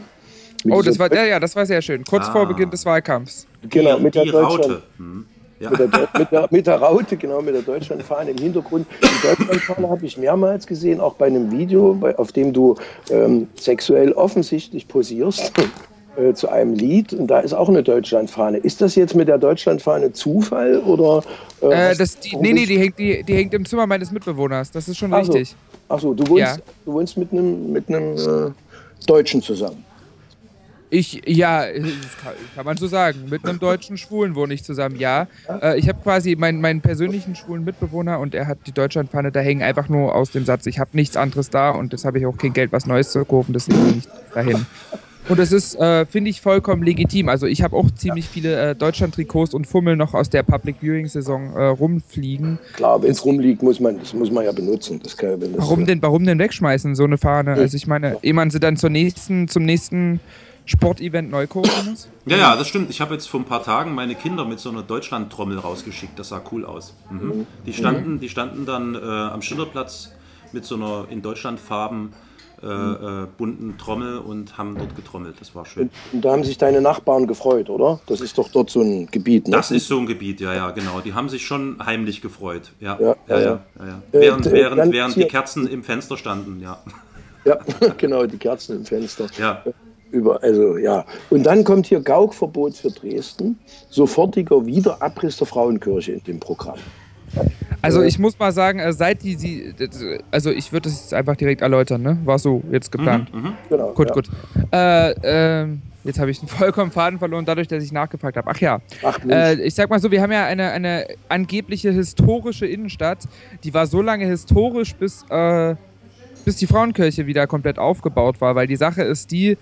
oh, das war, ja, ja, das war sehr schön. Kurz ah. vor Beginn des Wahlkampfs. Genau, mit der Deutschland. Hm. Ja. Mit, der, mit, der, mit, der, Raute, genau, mit der Deutschlandfahne im Hintergrund. Die Deutschlandfahne habe ich mehrmals gesehen, auch bei einem Video, bei, auf dem du ähm, sexuell offensichtlich posierst. Äh, zu einem Lied und da ist auch eine Deutschlandfahne. Ist das jetzt mit der Deutschlandfahne Zufall oder? Äh, äh, das, die, nee, nee, die hängt, die, die hängt im Zimmer meines Mitbewohners. Das ist schon Ach richtig. Achso, du wohnst, ja. du wohnst mit einem mit einem äh, Deutschen zusammen. Ich, ja, kann, kann, man so sagen. Mit einem deutschen Schwulen wohne ich zusammen, ja. Äh, ich habe quasi meinen, meinen persönlichen schwulen Mitbewohner und er hat die Deutschlandfahne da hängen, einfach nur aus dem Satz, ich habe nichts anderes da und das habe ich auch kein Geld, was Neues zu kaufen, das nehme ich dahin. Und das ist, äh, finde ich, vollkommen legitim. Also ich habe auch ziemlich viele äh, Deutschland-Trikots und Fummel noch aus der Public Viewing-Saison äh, rumfliegen. Klar, wenn es rumliegt, muss man, das muss man ja benutzen. Das kann, das warum, denn, warum denn wegschmeißen, so eine Fahne? Ja. Also ich meine, ehe man sie dann zur nächsten, zum nächsten Sportevent neu kaufen muss? Ja, ja, das stimmt. Ich habe jetzt vor ein paar Tagen meine Kinder mit so einer Deutschland-Trommel rausgeschickt. Das sah cool aus. Mhm. Mhm. Die, standen, die standen dann äh, am Schillerplatz mit so einer in Deutschland Farben äh, äh, bunten Trommel und haben dort getrommelt. Das war schön. Und da haben sich deine Nachbarn gefreut, oder? Das ist doch dort so ein Gebiet, ne? Das ist so ein Gebiet, ja, ja, genau. Die haben sich schon heimlich gefreut. Ja, ja, ja. ja, ja, ja. Während, während, während die Kerzen im Fenster standen, ja. Ja, [LAUGHS] genau, die Kerzen im Fenster. Ja. Über, also ja. Und dann kommt hier Gaukverbot für Dresden, sofortiger Wiederabriss der Frauenkirche in dem Programm. Also ich muss mal sagen, äh, seit die, sie, also ich würde das jetzt einfach direkt erläutern, ne? War so jetzt geplant. Mhm, mhm. Genau, gut, ja. gut. Äh, äh, jetzt habe ich einen [LAUGHS] vollkommen Faden verloren, dadurch, dass ich nachgefragt habe. Ach ja, Ach, äh, ich sag mal so, wir haben ja eine, eine angebliche historische Innenstadt, die war so lange historisch, bis, äh, bis die Frauenkirche wieder komplett aufgebaut war, weil die Sache ist die,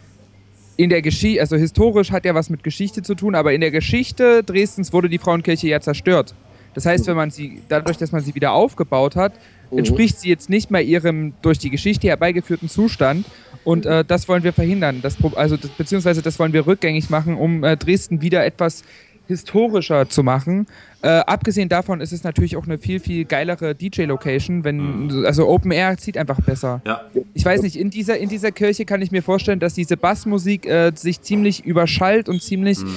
in der Geschichte, also historisch hat ja was mit Geschichte zu tun, aber in der Geschichte Dresdens wurde die Frauenkirche ja zerstört. Das heißt, wenn man sie, dadurch, dass man sie wieder aufgebaut hat, mhm. entspricht sie jetzt nicht mehr ihrem durch die Geschichte herbeigeführten Zustand. Und äh, das wollen wir verhindern. Das, also, das, beziehungsweise das wollen wir rückgängig machen, um äh, Dresden wieder etwas historischer zu machen. Äh, abgesehen davon ist es natürlich auch eine viel, viel geilere DJ-Location, wenn, mhm. also Open Air zieht einfach besser. Ja. Ich weiß nicht, in dieser, in dieser Kirche kann ich mir vorstellen, dass diese Bassmusik äh, sich ziemlich überschallt und ziemlich, mhm.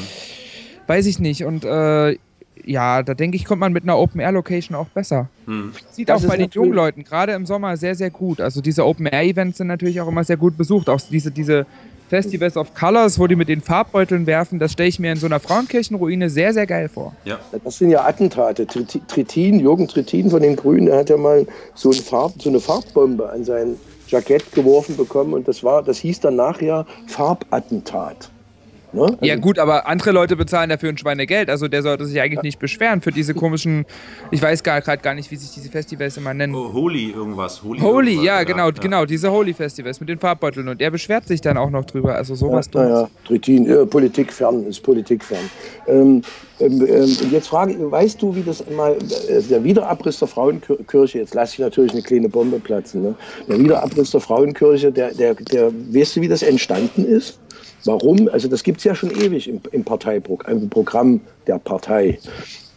weiß ich nicht, und äh, ja, da denke ich, kommt man mit einer Open-Air-Location auch besser. Hm. Sieht das auch bei den jungen Leuten, gerade im Sommer, sehr, sehr gut. Also diese Open-Air-Events sind natürlich auch immer sehr gut besucht. Auch diese, diese Festivals of Colors, wo die mit den Farbbeuteln werfen, das stelle ich mir in so einer Frauenkirchenruine sehr, sehr geil vor. Ja. Das sind ja Attentate. Trittin, Jürgen Trittin von den Grünen, der hat ja mal so, ein Farb, so eine Farbbombe an sein Jackett geworfen bekommen und das war, das hieß dann nachher Farbattentat. Ne? Also ja gut, aber andere Leute bezahlen dafür ein Schweinegeld. Also der sollte sich eigentlich nicht beschweren für diese komischen, ich weiß gerade gar nicht, wie sich diese Festivals immer nennen. Oh, Holy irgendwas. Holy, Holy, irgendwas, ja, genau, genau, diese Holy-Festivals mit den Farbbeuteln. Und er beschwert sich dann auch noch drüber. Also sowas ja, naja, Trittin, äh, Politikfern ist Politikfern. Ähm, ähm, ähm, und jetzt frage ich, weißt du, wie das mal, äh, der Wiederabriss der Frauenkirche, jetzt lasse ich natürlich eine kleine Bombe platzen, ne? der Wiederabriss der Frauenkirche, der, der, der, weißt du, wie das entstanden ist? Warum? Also das gibt es ja schon ewig im, im Parteiprogramm, im Programm der Partei.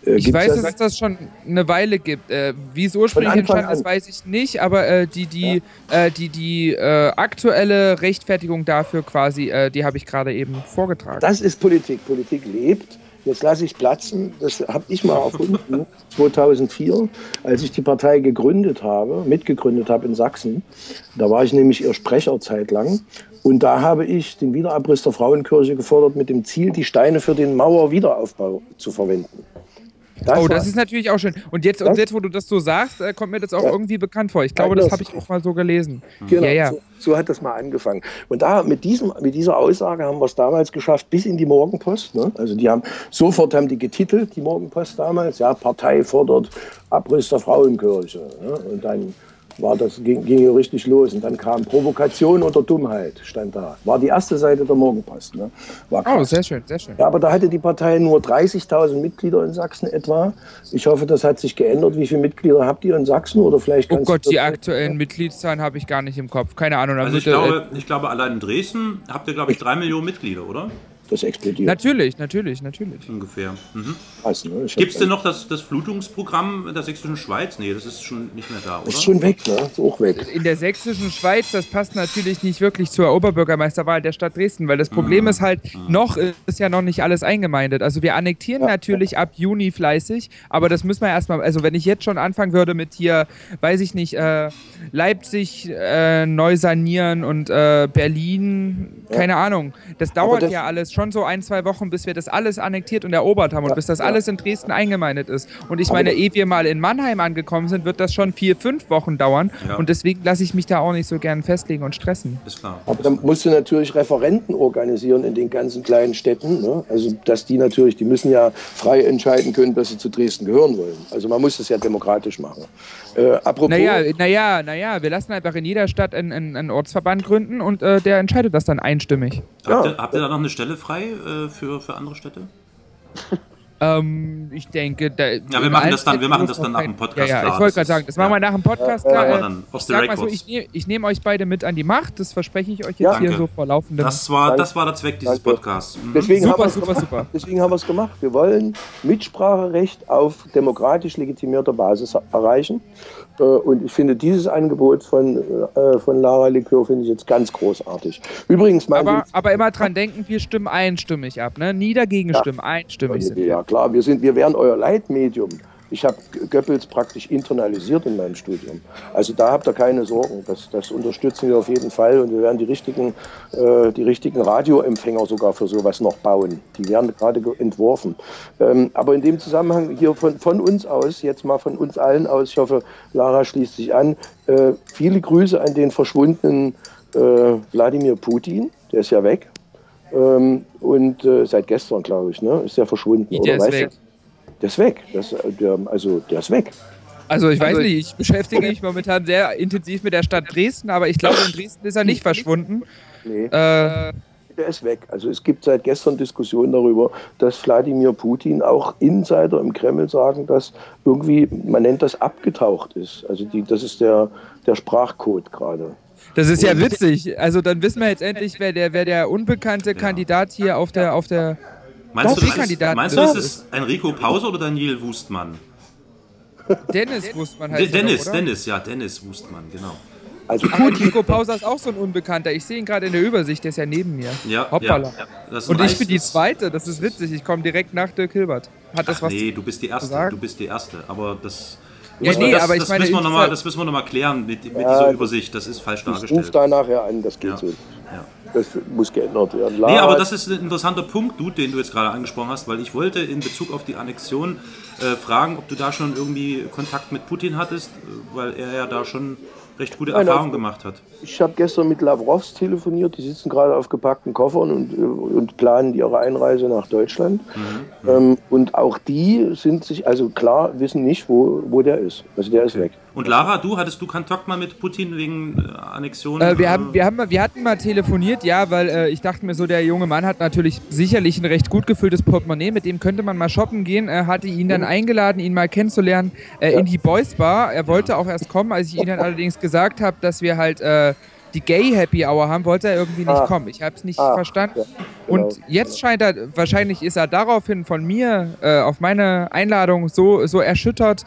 Äh, ich weiß, dass es das schon eine Weile gibt. Äh, wie es ursprünglich entstanden ist, weiß ich nicht, aber äh, die, die, ja. äh, die, die äh, aktuelle Rechtfertigung dafür quasi, äh, die habe ich gerade eben vorgetragen. Das ist Politik. Politik lebt. Jetzt lasse ich platzen. Das habe ich mal erfunden, [LAUGHS] 2004, als ich die Partei gegründet habe, mitgegründet habe in Sachsen. Da war ich nämlich ihr Sprecher zeitlang. Und da habe ich den Wiederabriss der Frauenkirche gefordert mit dem Ziel, die Steine für den Mauerwiederaufbau zu verwenden. Das oh, das ist natürlich auch schön. Und jetzt, und jetzt, wo du das so sagst, äh, kommt mir das auch ja. irgendwie bekannt vor. Ich glaube, das habe ich auch mal so gelesen. Genau, ja, ja. So, so, hat das mal angefangen. Und da mit, diesem, mit dieser Aussage haben wir es damals geschafft, bis in die Morgenpost. Ne? Also die haben sofort haben die getitelt, die Morgenpost damals, ja, Partei fordert Abriss der Frauenkirche. Ne? Und dann war das, ging, ging hier richtig los. Und dann kam Provokation oder Dummheit, stand da. War die erste Seite der Morgenpost. Ne? War oh, sehr schön, sehr schön. Ja, aber da hatte die Partei nur 30.000 Mitglieder in Sachsen etwa. Ich hoffe, das hat sich geändert. Wie viele Mitglieder habt ihr in Sachsen? Oder vielleicht oh Gott, die aktuellen Mitgliedszahlen habe ich gar nicht im Kopf. Keine Ahnung. Also ich, glaube, ich glaube, allein in Dresden habt ihr, glaube ich, drei Millionen Mitglieder, oder? Das explodiert. Natürlich, natürlich, natürlich. Ungefähr. Mhm. Ne? Gibt es denn noch das, das Flutungsprogramm der sächsischen Schweiz? Nee, das ist schon nicht mehr da, oder? Ist schon weg, ne? Ist auch weg. In der sächsischen Schweiz, das passt natürlich nicht wirklich zur Oberbürgermeisterwahl der Stadt Dresden, weil das Problem mhm. ist halt, mhm. noch ist ja noch nicht alles eingemeindet. Also wir annektieren ja. natürlich ab Juni fleißig, aber das müssen wir erstmal, also wenn ich jetzt schon anfangen würde mit hier, weiß ich nicht, äh, Leipzig äh, neu sanieren und äh, Berlin, keine ja. Ahnung, das dauert das, ja alles schon schon so ein, zwei Wochen, bis wir das alles annektiert und erobert haben und ja, bis das ja. alles in Dresden eingemeindet ist. Und ich meine, ehe wir mal in Mannheim angekommen sind, wird das schon vier, fünf Wochen dauern. Ja. Und deswegen lasse ich mich da auch nicht so gern festlegen und stressen. Ist klar. Aber dann musst du natürlich Referenten organisieren in den ganzen kleinen Städten. Ne? Also, dass die natürlich, die müssen ja frei entscheiden können, dass sie zu Dresden gehören wollen. Also, man muss das ja demokratisch machen. Äh, apropos. Naja, naja, naja, wir lassen einfach in jeder Stadt einen, einen Ortsverband gründen und äh, der entscheidet das dann einstimmig. Habt, ihr, habt ihr da noch eine Stelle frei äh, für, für andere Städte? [LAUGHS] Ähm, ich denke, da, ja, wir machen das dann, wir machen das dann nach dem Podcast. Ja, ja ich wollte gerade sagen, das machen wir nach dem Podcast. Ja, klar. Dann ich sag mal so, ich, ne, nehme euch beide mit an die Macht. Das verspreche ich euch jetzt ja, hier so vor laufendem. Das war, das war der Zweck dieses danke. Podcasts. Mhm. Deswegen super, haben super, super. Deswegen haben wir es gemacht. Wir wollen Mitspracherecht auf demokratisch legitimierter Basis erreichen. Äh, und ich finde dieses Angebot von, äh, von Lara Likör finde ich jetzt ganz großartig. Übrigens, aber, aber immer dran denken, wir stimmen einstimmig ab, ne? Nie dagegen ja. stimmen, einstimmig sind. Ja klar, wir sind, wir wären euer Leitmedium. Ich habe Goebbels praktisch internalisiert in meinem Studium. Also da habt ihr keine Sorgen. Das, das unterstützen wir auf jeden Fall und wir werden die richtigen, äh, die richtigen Radioempfänger sogar für sowas noch bauen. Die werden gerade entworfen. Ähm, aber in dem Zusammenhang hier von, von uns aus, jetzt mal von uns allen aus, ich hoffe, Lara schließt sich an, äh, viele Grüße an den verschwundenen äh, Wladimir Putin. Der ist ja weg. Ähm, und äh, seit gestern, glaube ich, ne, ist er verschwunden. Der ist weg. Der ist weg. Das, der, also der ist weg. Also ich weiß also, nicht, ich beschäftige mich momentan sehr intensiv mit der Stadt Dresden, aber ich glaube, in Dresden ist er nicht verschwunden. Nee. Äh, der ist weg. Also es gibt seit gestern Diskussionen darüber, dass Wladimir Putin auch Insider im Kreml sagen, dass irgendwie, man nennt das abgetaucht ist. Also die, das ist der, der Sprachcode gerade. Das ist ja witzig. Also dann wissen wir jetzt endlich, wer der, wer der unbekannte Kandidat hier auf der, auf der Meinst, du, das ist, meinst du, das ist Enrico Pause oder Daniel Wustmann? Dennis Wustmann heißt Dennis, doch, Dennis, ja, Dennis Wustmann, genau. Also Aber Nico Pauser ist auch so ein Unbekannter. Ich sehe ihn gerade in der Übersicht, der ist ja neben mir. Ja, Hoppala. Ja, Und ich bin die Zweite, das ist witzig. Ich komme direkt nach Dirk Hilbert. Hat das Ach, was nee, du bist die Erste, du bist die Erste. Aber das... Ja, nee, das, aber ich das meine, müssen wir nochmal noch, mal, klären mit, mit ja, dieser Übersicht. Das ist falsch dargestellt. Ich ruf da nachher an, das geht ja. so. Das muss geändert werden. Nee, aber das ist ein interessanter Punkt, du, den du jetzt gerade angesprochen hast, weil ich wollte in Bezug auf die Annexion äh, fragen, ob du da schon irgendwie Kontakt mit Putin hattest, weil er ja da schon recht gute Erfahrungen gemacht hat. Ich habe gestern mit Lavrovs telefoniert, die sitzen gerade auf gepackten Koffern und, äh, und planen ihre Einreise nach Deutschland. Mhm. Ähm, und auch die sind sich, also klar, wissen nicht, wo, wo der ist. Also der ist weg. Und Lara, du, hattest du Kontakt mal mit Putin wegen äh, Annexion? Äh, wir, haben, wir, haben, wir hatten mal telefoniert, ja, weil äh, ich dachte mir so, der junge Mann hat natürlich sicherlich ein recht gut gefülltes Portemonnaie, mit dem könnte man mal shoppen gehen. Er hatte ihn dann eingeladen, ihn mal kennenzulernen äh, in die Boys Bar. Er wollte auch erst kommen, als ich ihm dann allerdings gesagt habe, dass wir halt äh, die Gay Happy Hour haben, wollte er irgendwie nicht Ah. kommen. Ich habe es nicht Ah, verstanden. ja, genau. Und jetzt scheint er, wahrscheinlich ist er daraufhin von mir äh, auf meine Einladung so, so erschüttert,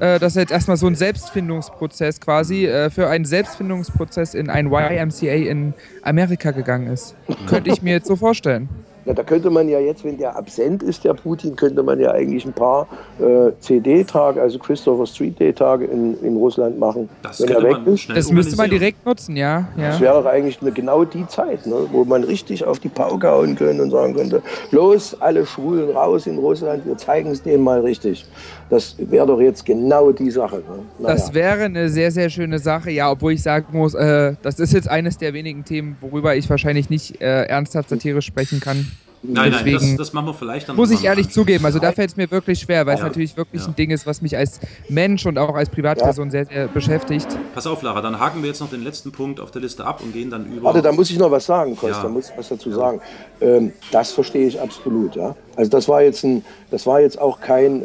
äh, dass er jetzt erstmal so einen Selbstfindungsprozess quasi äh, für einen Selbstfindungsprozess in ein YMCA in Amerika gegangen ist. Könnte ich mir jetzt so vorstellen. Ja, da könnte man ja jetzt, wenn der absent ist, der Putin, könnte man ja eigentlich ein paar äh, CD-Tage, also Christopher Street Day-Tage in, in Russland machen. Das wenn er weg man ist. Das müsste man direkt nutzen, ja. Das ja. wäre doch eigentlich eine, genau die Zeit, ne, wo man richtig auf die Pauke hauen könnte und sagen könnte, los, alle Schwulen raus in Russland, wir zeigen es denen mal richtig. Das wäre doch jetzt genau die Sache. Ne? Naja. Das wäre eine sehr, sehr schöne Sache, ja, obwohl ich sagen muss, äh, das ist jetzt eines der wenigen Themen, worüber ich wahrscheinlich nicht äh, ernsthaft satirisch sprechen kann. Nein, nein, das, Deswegen das machen wir vielleicht dann Muss ich ehrlich zugeben, also da fällt es mir wirklich schwer, weil es Ja. natürlich wirklich Ja. ein Ding ist, was mich als Mensch und auch als Privatperson sehr, sehr beschäftigt. Pass auf, Lara, dann haken wir jetzt noch den letzten Punkt auf der Liste ab und gehen dann über. Warte, da muss ich noch was sagen, Kost, Ja. da muss ich was dazu sagen. Ähm, das verstehe ich absolut, ja. Also das war jetzt ein, das war jetzt auch kein, äh,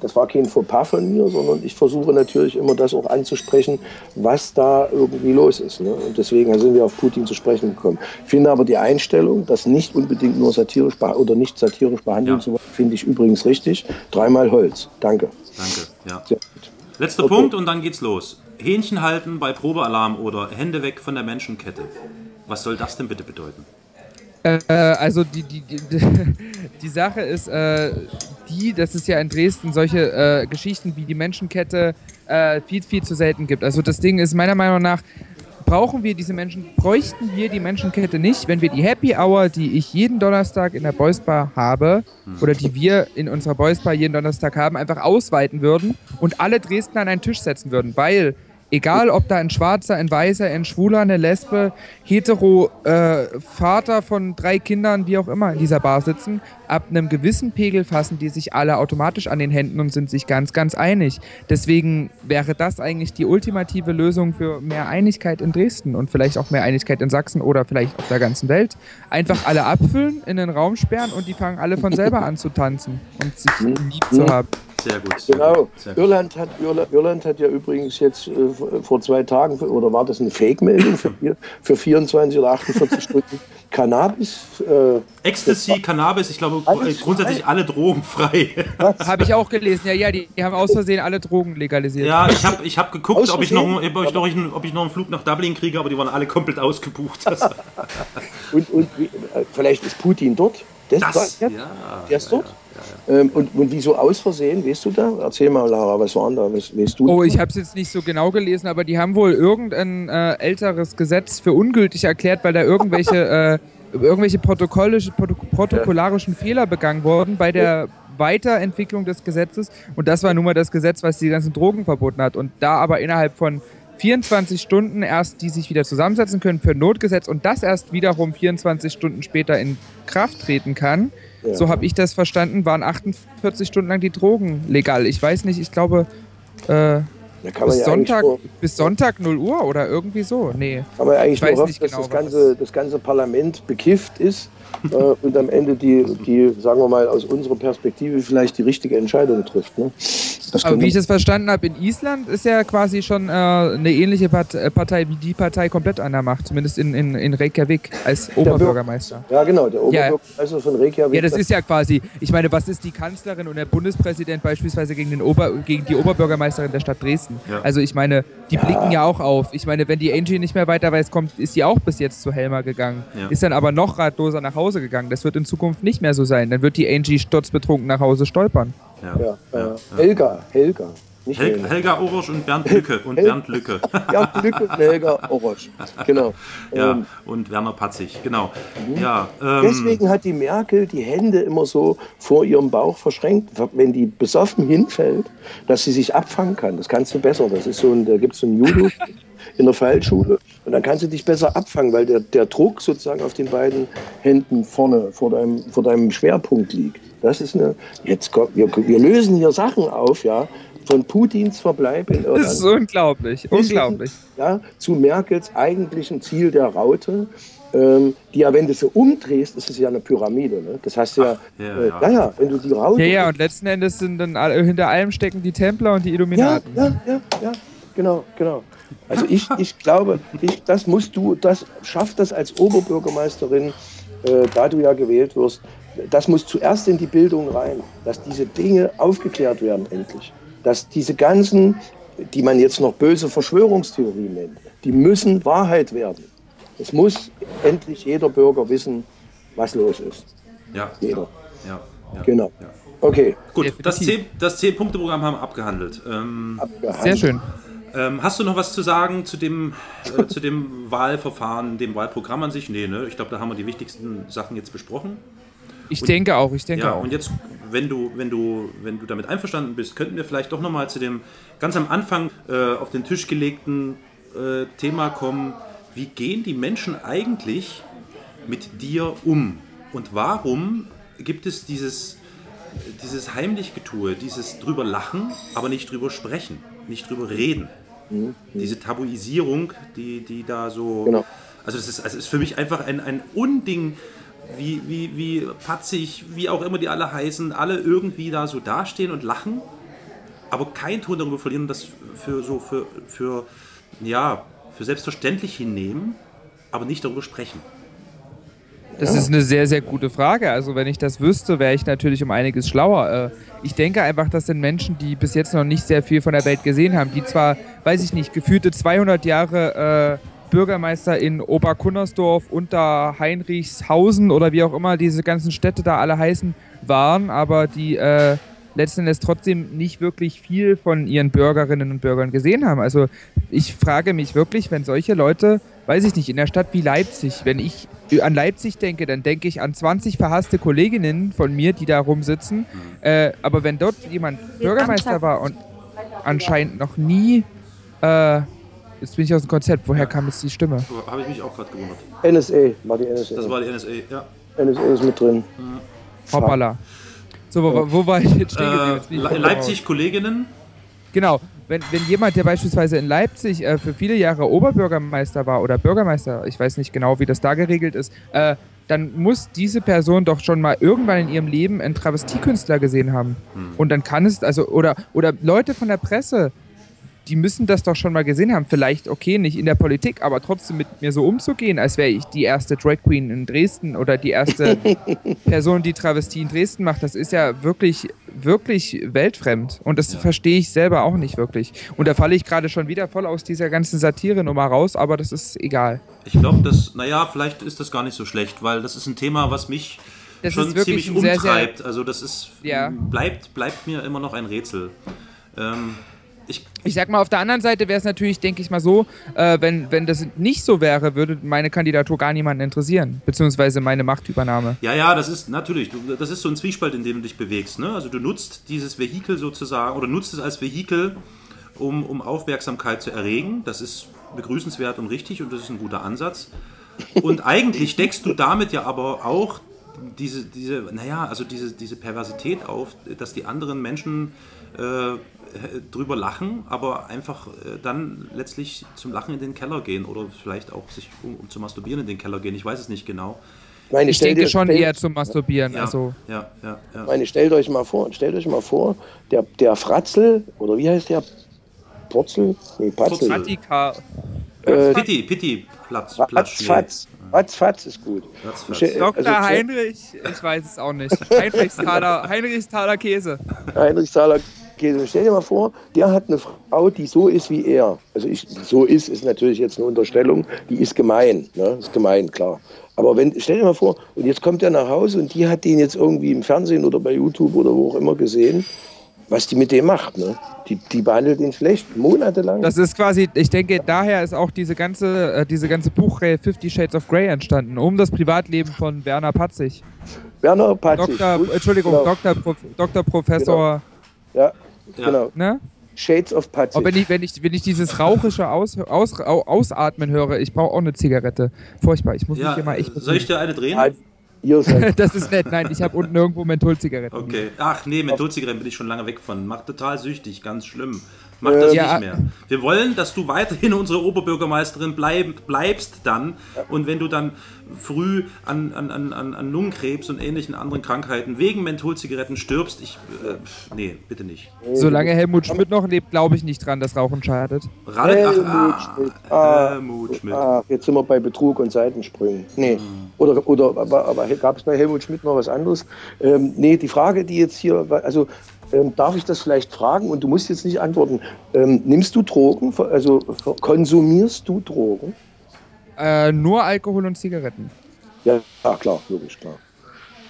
das war kein Fauxpas von mir, sondern ich versuche natürlich immer das auch anzusprechen, was da irgendwie los ist. Ne? Und deswegen sind wir auf Putin zu sprechen gekommen. Ich finde aber die Einstellung, das nicht unbedingt nur satirisch oder nicht satirisch behandeln Ja. zu wollen, finde ich übrigens richtig. Dreimal Holz. Danke. Danke, ja. Letzter Okay. Punkt und dann geht's los. Hähnchen halten bei Probealarm oder Hände weg von der Menschenkette. Was soll das denn bitte bedeuten? Äh, also die, die, die, [LAUGHS] die Sache ist äh, die, dass es ja in Dresden solche äh, Geschichten wie die Menschenkette äh, viel, viel zu selten gibt. Also das Ding ist meiner Meinung nach, brauchen wir diese Menschen, bräuchten wir die Menschenkette nicht, wenn wir die Happy Hour, die ich jeden Donnerstag in der Boys Bar habe, oder die wir in unserer Boys Bar jeden Donnerstag haben, einfach ausweiten würden und alle Dresdner an einen Tisch setzen würden, weil egal ob da ein Schwarzer, ein Weißer, ein Schwuler, eine Lesbe, hetero, äh, Vater von drei Kindern, wie auch immer in dieser Bar sitzen, ab einem gewissen Pegel fassen die sich alle automatisch an den Händen und sind sich ganz, ganz einig. Deswegen wäre das eigentlich die ultimative Lösung für mehr Einigkeit in Dresden und vielleicht auch mehr Einigkeit in Sachsen oder vielleicht auf der ganzen Welt. Einfach alle abfüllen, in den Raum sperren und die fangen alle von selber an zu tanzen und sich lieb zu haben. Sehr gut. Sehr Genau. Gut, sehr gut. Irland hat, Irland, Irland hat ja übrigens jetzt äh, vor zwei Tagen, oder war das eine Fake-Meldung für, für 24 oder 48 Stunden Cannabis? Äh, Ecstasy, Cannabis, ich glaube Alles grundsätzlich alle Drogen frei. Habe ich auch gelesen. Ja, ja, die, die haben aus Versehen alle Drogen legalisiert. Ja, ich habe ich hab geguckt, ob ich, noch, ob, ich noch, ob ich noch einen Flug nach Dublin kriege, aber die waren alle komplett ausgebucht. Das, [LAUGHS] und und wie, äh, vielleicht ist Putin dort? Das, das war, ja. der ist dort? Ähm, und, und wieso aus Versehen, weißt du da? Erzähl mal, Lara, was war denn da? Was, weißt du? Oh, ich habe es jetzt nicht so genau gelesen, aber die haben wohl irgendein äh, älteres Gesetz für ungültig erklärt, weil da irgendwelche, [LAUGHS] äh, irgendwelche protokollische, proto protokollarischen Fehler begangen wurden bei der Weiterentwicklung des Gesetzes. Und das war nun mal das Gesetz, was die ganzen Drogen verboten hat. Und da aber innerhalb von 24 Stunden erst die sich wieder zusammensetzen können für ein Notgesetz und das erst wiederum 24 Stunden später in Kraft treten kann, Ja. so habe ich das verstanden, waren 48 Stunden lang die Drogen legal. Ich weiß nicht, ich glaube, äh, bis ja Sonntag, nur, bis Sonntag 0 Uhr oder irgendwie so. Nee. kann man ja eigentlich Ich weiß nur hoffen, nicht dass genau, das, ganze, das ganze Parlament bekifft ist äh, und am Ende die, die, sagen wir mal, aus unserer Perspektive vielleicht die richtige Entscheidung trifft. Ne? Aber wie ich das verstanden habe, in Island ist ja quasi schon äh, eine ähnliche Part äh, Partei wie die Partei komplett an der Macht, zumindest in, in, in Reykjavik als Oberbürgermeister. ja, genau, der Ja. Oberbürgermeister von Reykjavik. Ja, das ist ja quasi, ich meine, was ist die Kanzlerin und der Bundespräsident beispielsweise gegen, den Ober, gegen die Oberbürgermeisterin der Stadt Dresden? Ja. Also ich meine, die blicken ja auch auf. Ich meine, wenn die Angie nicht mehr weiter weiß, kommt, ist sie auch bis jetzt zu Helmer gegangen. Ja. Ist dann aber noch ratloser nach Hause gegangen. Das wird in Zukunft nicht mehr so sein. Dann wird die Angie sturzbetrunken nach Hause stolpern. Ja. ja, ja. Helga, Helga. Nicht Hel Helga. Helga Orosch und Bernd [LAUGHS] Lücke. Und Hel- Bernd Lücke. [LAUGHS] Bernd Lücke und Helga Orosch. Genau. ja, Ähm, und Werner Patzig, genau. Ja, ähm, Deswegen hat die Merkel die Hände immer so vor ihrem Bauch verschränkt, wenn die besoffen hinfällt, dass sie sich abfangen kann. Das kannst du besser. Das ist so ein, da gibt es so ein Judo [LAUGHS] in der Fallschule und dann kannst du dich besser abfangen, weil der, der Druck sozusagen auf den beiden Händen vorne vor deinem, vor deinem Schwerpunkt liegt. Das ist eine. Jetzt kommt, wir, wir lösen hier Sachen auf, ja, von Putins Verbleib in Irland. Das ist unglaublich, unglaublich. Ja, zu Merkels eigentlichen Ziel der Raute. Ähm, die ja, wenn du sie umdrehst, ist es ja eine Pyramide. Ne? Das heißt ja, Ach, ja, äh, ja. ja, ja, wenn du die Raute. Ja, ja, und letzten Endes sind dann alle, hinter allem stecken die Templer und die ja, Illuminaten. ja, ja, ja, genau, genau. Also ich, ich glaube, ich, das musst du, das schaff das als Oberbürgermeisterin, äh, da du ja gewählt wirst, das muss zuerst in die Bildung rein, dass diese Dinge aufgeklärt werden endlich. Dass diese ganzen, die man jetzt noch böse Verschwörungstheorien nennt, die müssen Wahrheit werden. Es muss endlich jeder Bürger wissen, was los ist. ja, Jeder. ja, ja. Genau. Ja. Okay, Gut, Definitiv. das 10 das zehn punkte programm haben wir abgehandelt. Ähm, abgehandelt. Sehr schön. ähm, hast du noch was zu sagen zu dem, äh, zu dem Wahlverfahren, dem Wahlprogramm an sich? Nee, ne? Ich glaube, da haben wir die wichtigsten Sachen jetzt besprochen. Ich denke auch, ich denke Ja, auch. und jetzt, wenn du, wenn du, wenn du damit einverstanden bist, könnten wir vielleicht doch nochmal zu dem ganz am Anfang äh, auf den Tisch gelegten äh, Thema kommen. Wie gehen die Menschen eigentlich mit dir um? Und warum gibt es dieses, dieses heimlich Getue, dieses drüber lachen, aber nicht drüber sprechen, nicht drüber reden? Diese Tabuisierung, die, die da so. Genau. Also, das ist, also ist für mich einfach ein, ein Unding, wie, wie, wie patzig, wie auch immer die alle heißen, alle irgendwie da so dastehen und lachen, aber kein Ton darüber verlieren, das für so für, für, ja, für selbstverständlich hinnehmen, aber nicht darüber sprechen. Das ist eine sehr, sehr gute Frage. Also wenn ich das wüsste, wäre ich natürlich um einiges schlauer. Äh, Ich denke einfach, das sind Menschen, die bis jetzt noch nicht sehr viel von der Welt gesehen haben, die zwar, weiß ich nicht, gefühlte 200 Jahre äh, Bürgermeister in Oberkunnersdorf, unter Heinrichshausen oder wie auch immer diese ganzen Städte da alle heißen, waren, aber die äh, letzten Endes trotzdem nicht wirklich viel von ihren Bürgerinnen und Bürgern gesehen haben. Also ich frage mich wirklich, wenn solche Leute, weiß ich nicht, in der Stadt wie Leipzig, wenn ich an Leipzig denke, dann denke ich an 20 verhasste Kolleginnen von mir, die da rumsitzen. Äh, aber wenn dort jemand Bürgermeister war und anscheinend noch nie, äh, jetzt bin ich aus dem Konzept, woher kam jetzt die Stimme? So habe ich mich auch gerade gewundert. NSA, war die NSA. Das war die NSA, ja. NSA ist mit drin. Hoppala. So, wo, wo war ich jetzt stehen geblieben? Äh, Jetzt bin ich Le- vollkommen Leipzig Kolleginnen, Genau, wenn, wenn jemand, der beispielsweise in Leipzig äh, für viele Jahre Oberbürgermeister war oder Bürgermeister, ich weiß nicht genau, wie das da geregelt ist, äh, dann muss diese Person doch schon mal irgendwann in ihrem Leben einen Travestiekünstler gesehen haben. Und dann kann es, also, oder, oder Leute von der Presse, die müssen das doch schon mal gesehen haben. Vielleicht, okay, nicht in der Politik, aber trotzdem mit mir so umzugehen, als wäre ich die erste Drag Queen in Dresden oder die erste [LAUGHS] Person, die Travestie in Dresden macht. Das ist ja wirklich, wirklich weltfremd. Und das verstehe ich selber auch nicht wirklich. Und da falle ich gerade schon wieder voll aus dieser ganzen Satire-Nummer raus, aber das ist egal. ich glaube, das, naja, vielleicht ist das gar nicht so schlecht, weil das ist ein Thema, was mich Das schon ist wirklich ziemlich ein sehr, sehr- umtreibt. also das ist, Ja. bleibt, bleibt mir immer noch ein Rätsel. Ähm, ich, Ich sag mal, auf der anderen Seite wäre es natürlich, denke ich mal so, äh, wenn, wenn das nicht so wäre, würde meine Kandidatur gar niemanden interessieren. Beziehungsweise meine Machtübernahme. Ja, ja, das ist natürlich, das ist so ein Zwiespalt, in dem du dich bewegst. Ne? Also du nutzt dieses Vehikel sozusagen oder nutzt es als Vehikel, um, um Aufmerksamkeit zu erregen. Das ist begrüßenswert und richtig und das ist ein guter Ansatz. Und eigentlich deckst du damit ja aber auch diese, diese naja, also diese, diese Perversität auf, dass die anderen Menschen äh, drüber lachen, aber einfach äh, dann letztlich zum Lachen in den Keller gehen oder vielleicht auch sich um, um zu masturbieren in den Keller gehen. Ich weiß es nicht genau. Meine, Ich denke dir- schon eher zum Masturbieren. Ja, Also, ja, ja, ja. Meine, stellt euch mal vor, stellt euch mal vor, der, der Fratzel, oder wie heißt der? Purzel? Nee, Patzel. Äh, Pitti, Pitti, Platz, Platz. Ratzfatz. Ratzfatz ist gut. Ratzfatz. Dr. also, Heinrich, ich weiß es auch nicht. Heinrichsthaler, [LAUGHS] Heinrichsthaler Käse. Heinrich Thaler Käse. Stell dir mal vor, der hat eine Frau, die so ist wie er. Also ich, so ist, ist natürlich jetzt eine Unterstellung, die ist gemein. Ne? Ist gemein, klar. Aber wenn, stell dir mal vor, und jetzt kommt er nach Hause und die hat den jetzt irgendwie im Fernsehen oder bei YouTube oder wo auch immer gesehen. Was die mit dem macht. Ne? Die, die behandelt ihn schlecht, monatelang. Das ist quasi, ich denke, daher ist auch diese ganze, äh, diese ganze Buchreihe Fifty Shades of Grey entstanden, um das Privatleben von Werner Patzig. Werner Patzig. Doktor, Entschuldigung, genau. Doktor, Prof, Doktor Professor, Ja, Ja. genau. ne? Shades of Patzig. Aber wenn ich, wenn ich, wenn ich dieses rauchische Aus, aus, au- Ausatmen höre, ich brauche auch eine Zigarette. Furchtbar, ich muss mich Ja, hier mal echt. soll ich dir eine drehen? Seid [LAUGHS] das ist nett, nein, ich habe unten irgendwo Mentholzigaretten. Okay. Ach nee, Mentholzigaretten bin ich schon lange weg von. Macht total süchtig, ganz schlimm. Mach das Ähm, Ja. nicht mehr. Wir wollen, dass du weiterhin unsere Oberbürgermeisterin bleib, bleibst dann. Und wenn du dann früh an, an, an, an an Lungenkrebs und ähnlichen anderen Krankheiten wegen Mentholzigaretten stirbst, ich. Äh, nee, bitte nicht. Solange Helmut Schmidt noch lebt, glaube ich nicht dran, dass Rauchen schadet. Radet, ach, Helmut ah, Schmidt. Ah, Helmut Schmidt. Ah, jetzt sind wir bei Betrug und Seitensprüngen. Nee. Hm. Oder, oder aber, aber gab es bei Helmut Schmidt noch was anderes? Ähm, nee, die Frage, die jetzt hier, also ähm, darf ich das vielleicht fragen und du musst jetzt nicht antworten. Ähm, nimmst du Drogen? Also konsumierst du Drogen? Äh, nur Alkohol und Zigaretten. Ja, ja klar, logisch, klar.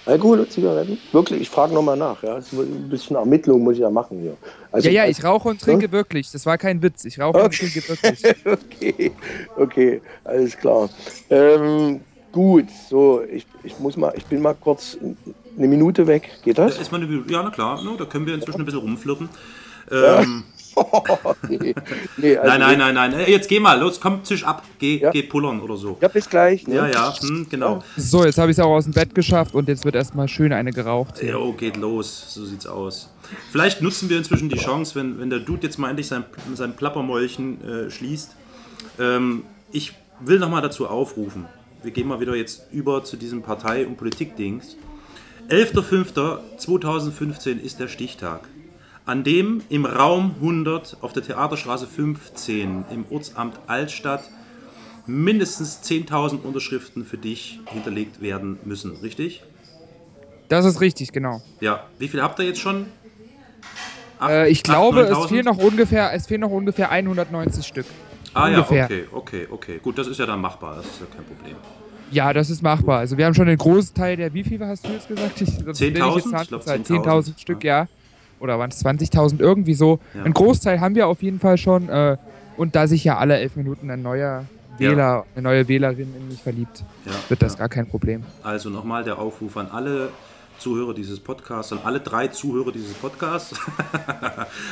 Alkohol und Zigaretten? Wirklich, ich frage nochmal nach. Ja? Ein bisschen Ermittlung muss ich ja machen hier. Also, ja, ja, ich rauche und trinke wirklich. Das war kein Witz. Ich rauche und Okay. trinke wirklich. [LAUGHS] okay, okay, alles klar. Ähm, gut, so, ich, ich muss mal, ich bin mal kurz eine Minute weg. Geht das? Ist man eine, ja, na klar, ne, da können wir inzwischen ein bisschen rumflirten. Ähm, [LAUGHS] nee, nee, also nein, nein, nein, nein. Äh, Jetzt geh mal, los, komm, zisch ab. Geh, Ja. geh pullern oder so. Ja, bis gleich. Ne? Ja, ja, hm, genau. So, jetzt habe ich es auch aus dem Bett geschafft und jetzt wird erstmal schön eine geraucht. Jo, geht los, so sieht's aus. Vielleicht nutzen wir inzwischen die Chance, wenn, wenn der Dude jetzt mal endlich sein, sein Plappermäulchen äh, schließt. Ähm, ich will nochmal dazu aufrufen. Wir gehen mal wieder jetzt über zu diesem Partei- und Politikdings. 11.05.2015 ist der Stichtag, an dem im Raum 100 auf der Theaterstraße 15 im Ortsamt Altstadt mindestens 10.000 Unterschriften für dich hinterlegt werden müssen, richtig? Das ist richtig, genau. Ja, wie viel habt ihr jetzt schon? Acht- Äh, ich acht, glaube, es 9000? fehlen noch ungefähr, es fehlen noch ungefähr 190 Stück. Ah ungefähr. ja, okay, okay, okay. Gut, das ist ja dann machbar, das ist ja kein Problem. Ja, das ist machbar. Also wir haben schon den Großteil der, wie viel hast du jetzt gesagt? Ich, sonst bin ich 10.000? jetzt Ich glaub, Zahnzahl. 10.000, 10.000 Stück, ja. Oder waren es 20.000? Irgendwie so. Ja. Ein Großteil haben wir auf jeden Fall schon. Äh, und da sich ja alle elf Minuten ein neuer Ja. Wähler, eine neue Wählerin in mich verliebt, Ja, wird das ja. gar kein Problem. Also nochmal der Aufruf an alle Zuhörer dieses Podcasts, an alle drei Zuhörer dieses Podcasts. [LAUGHS]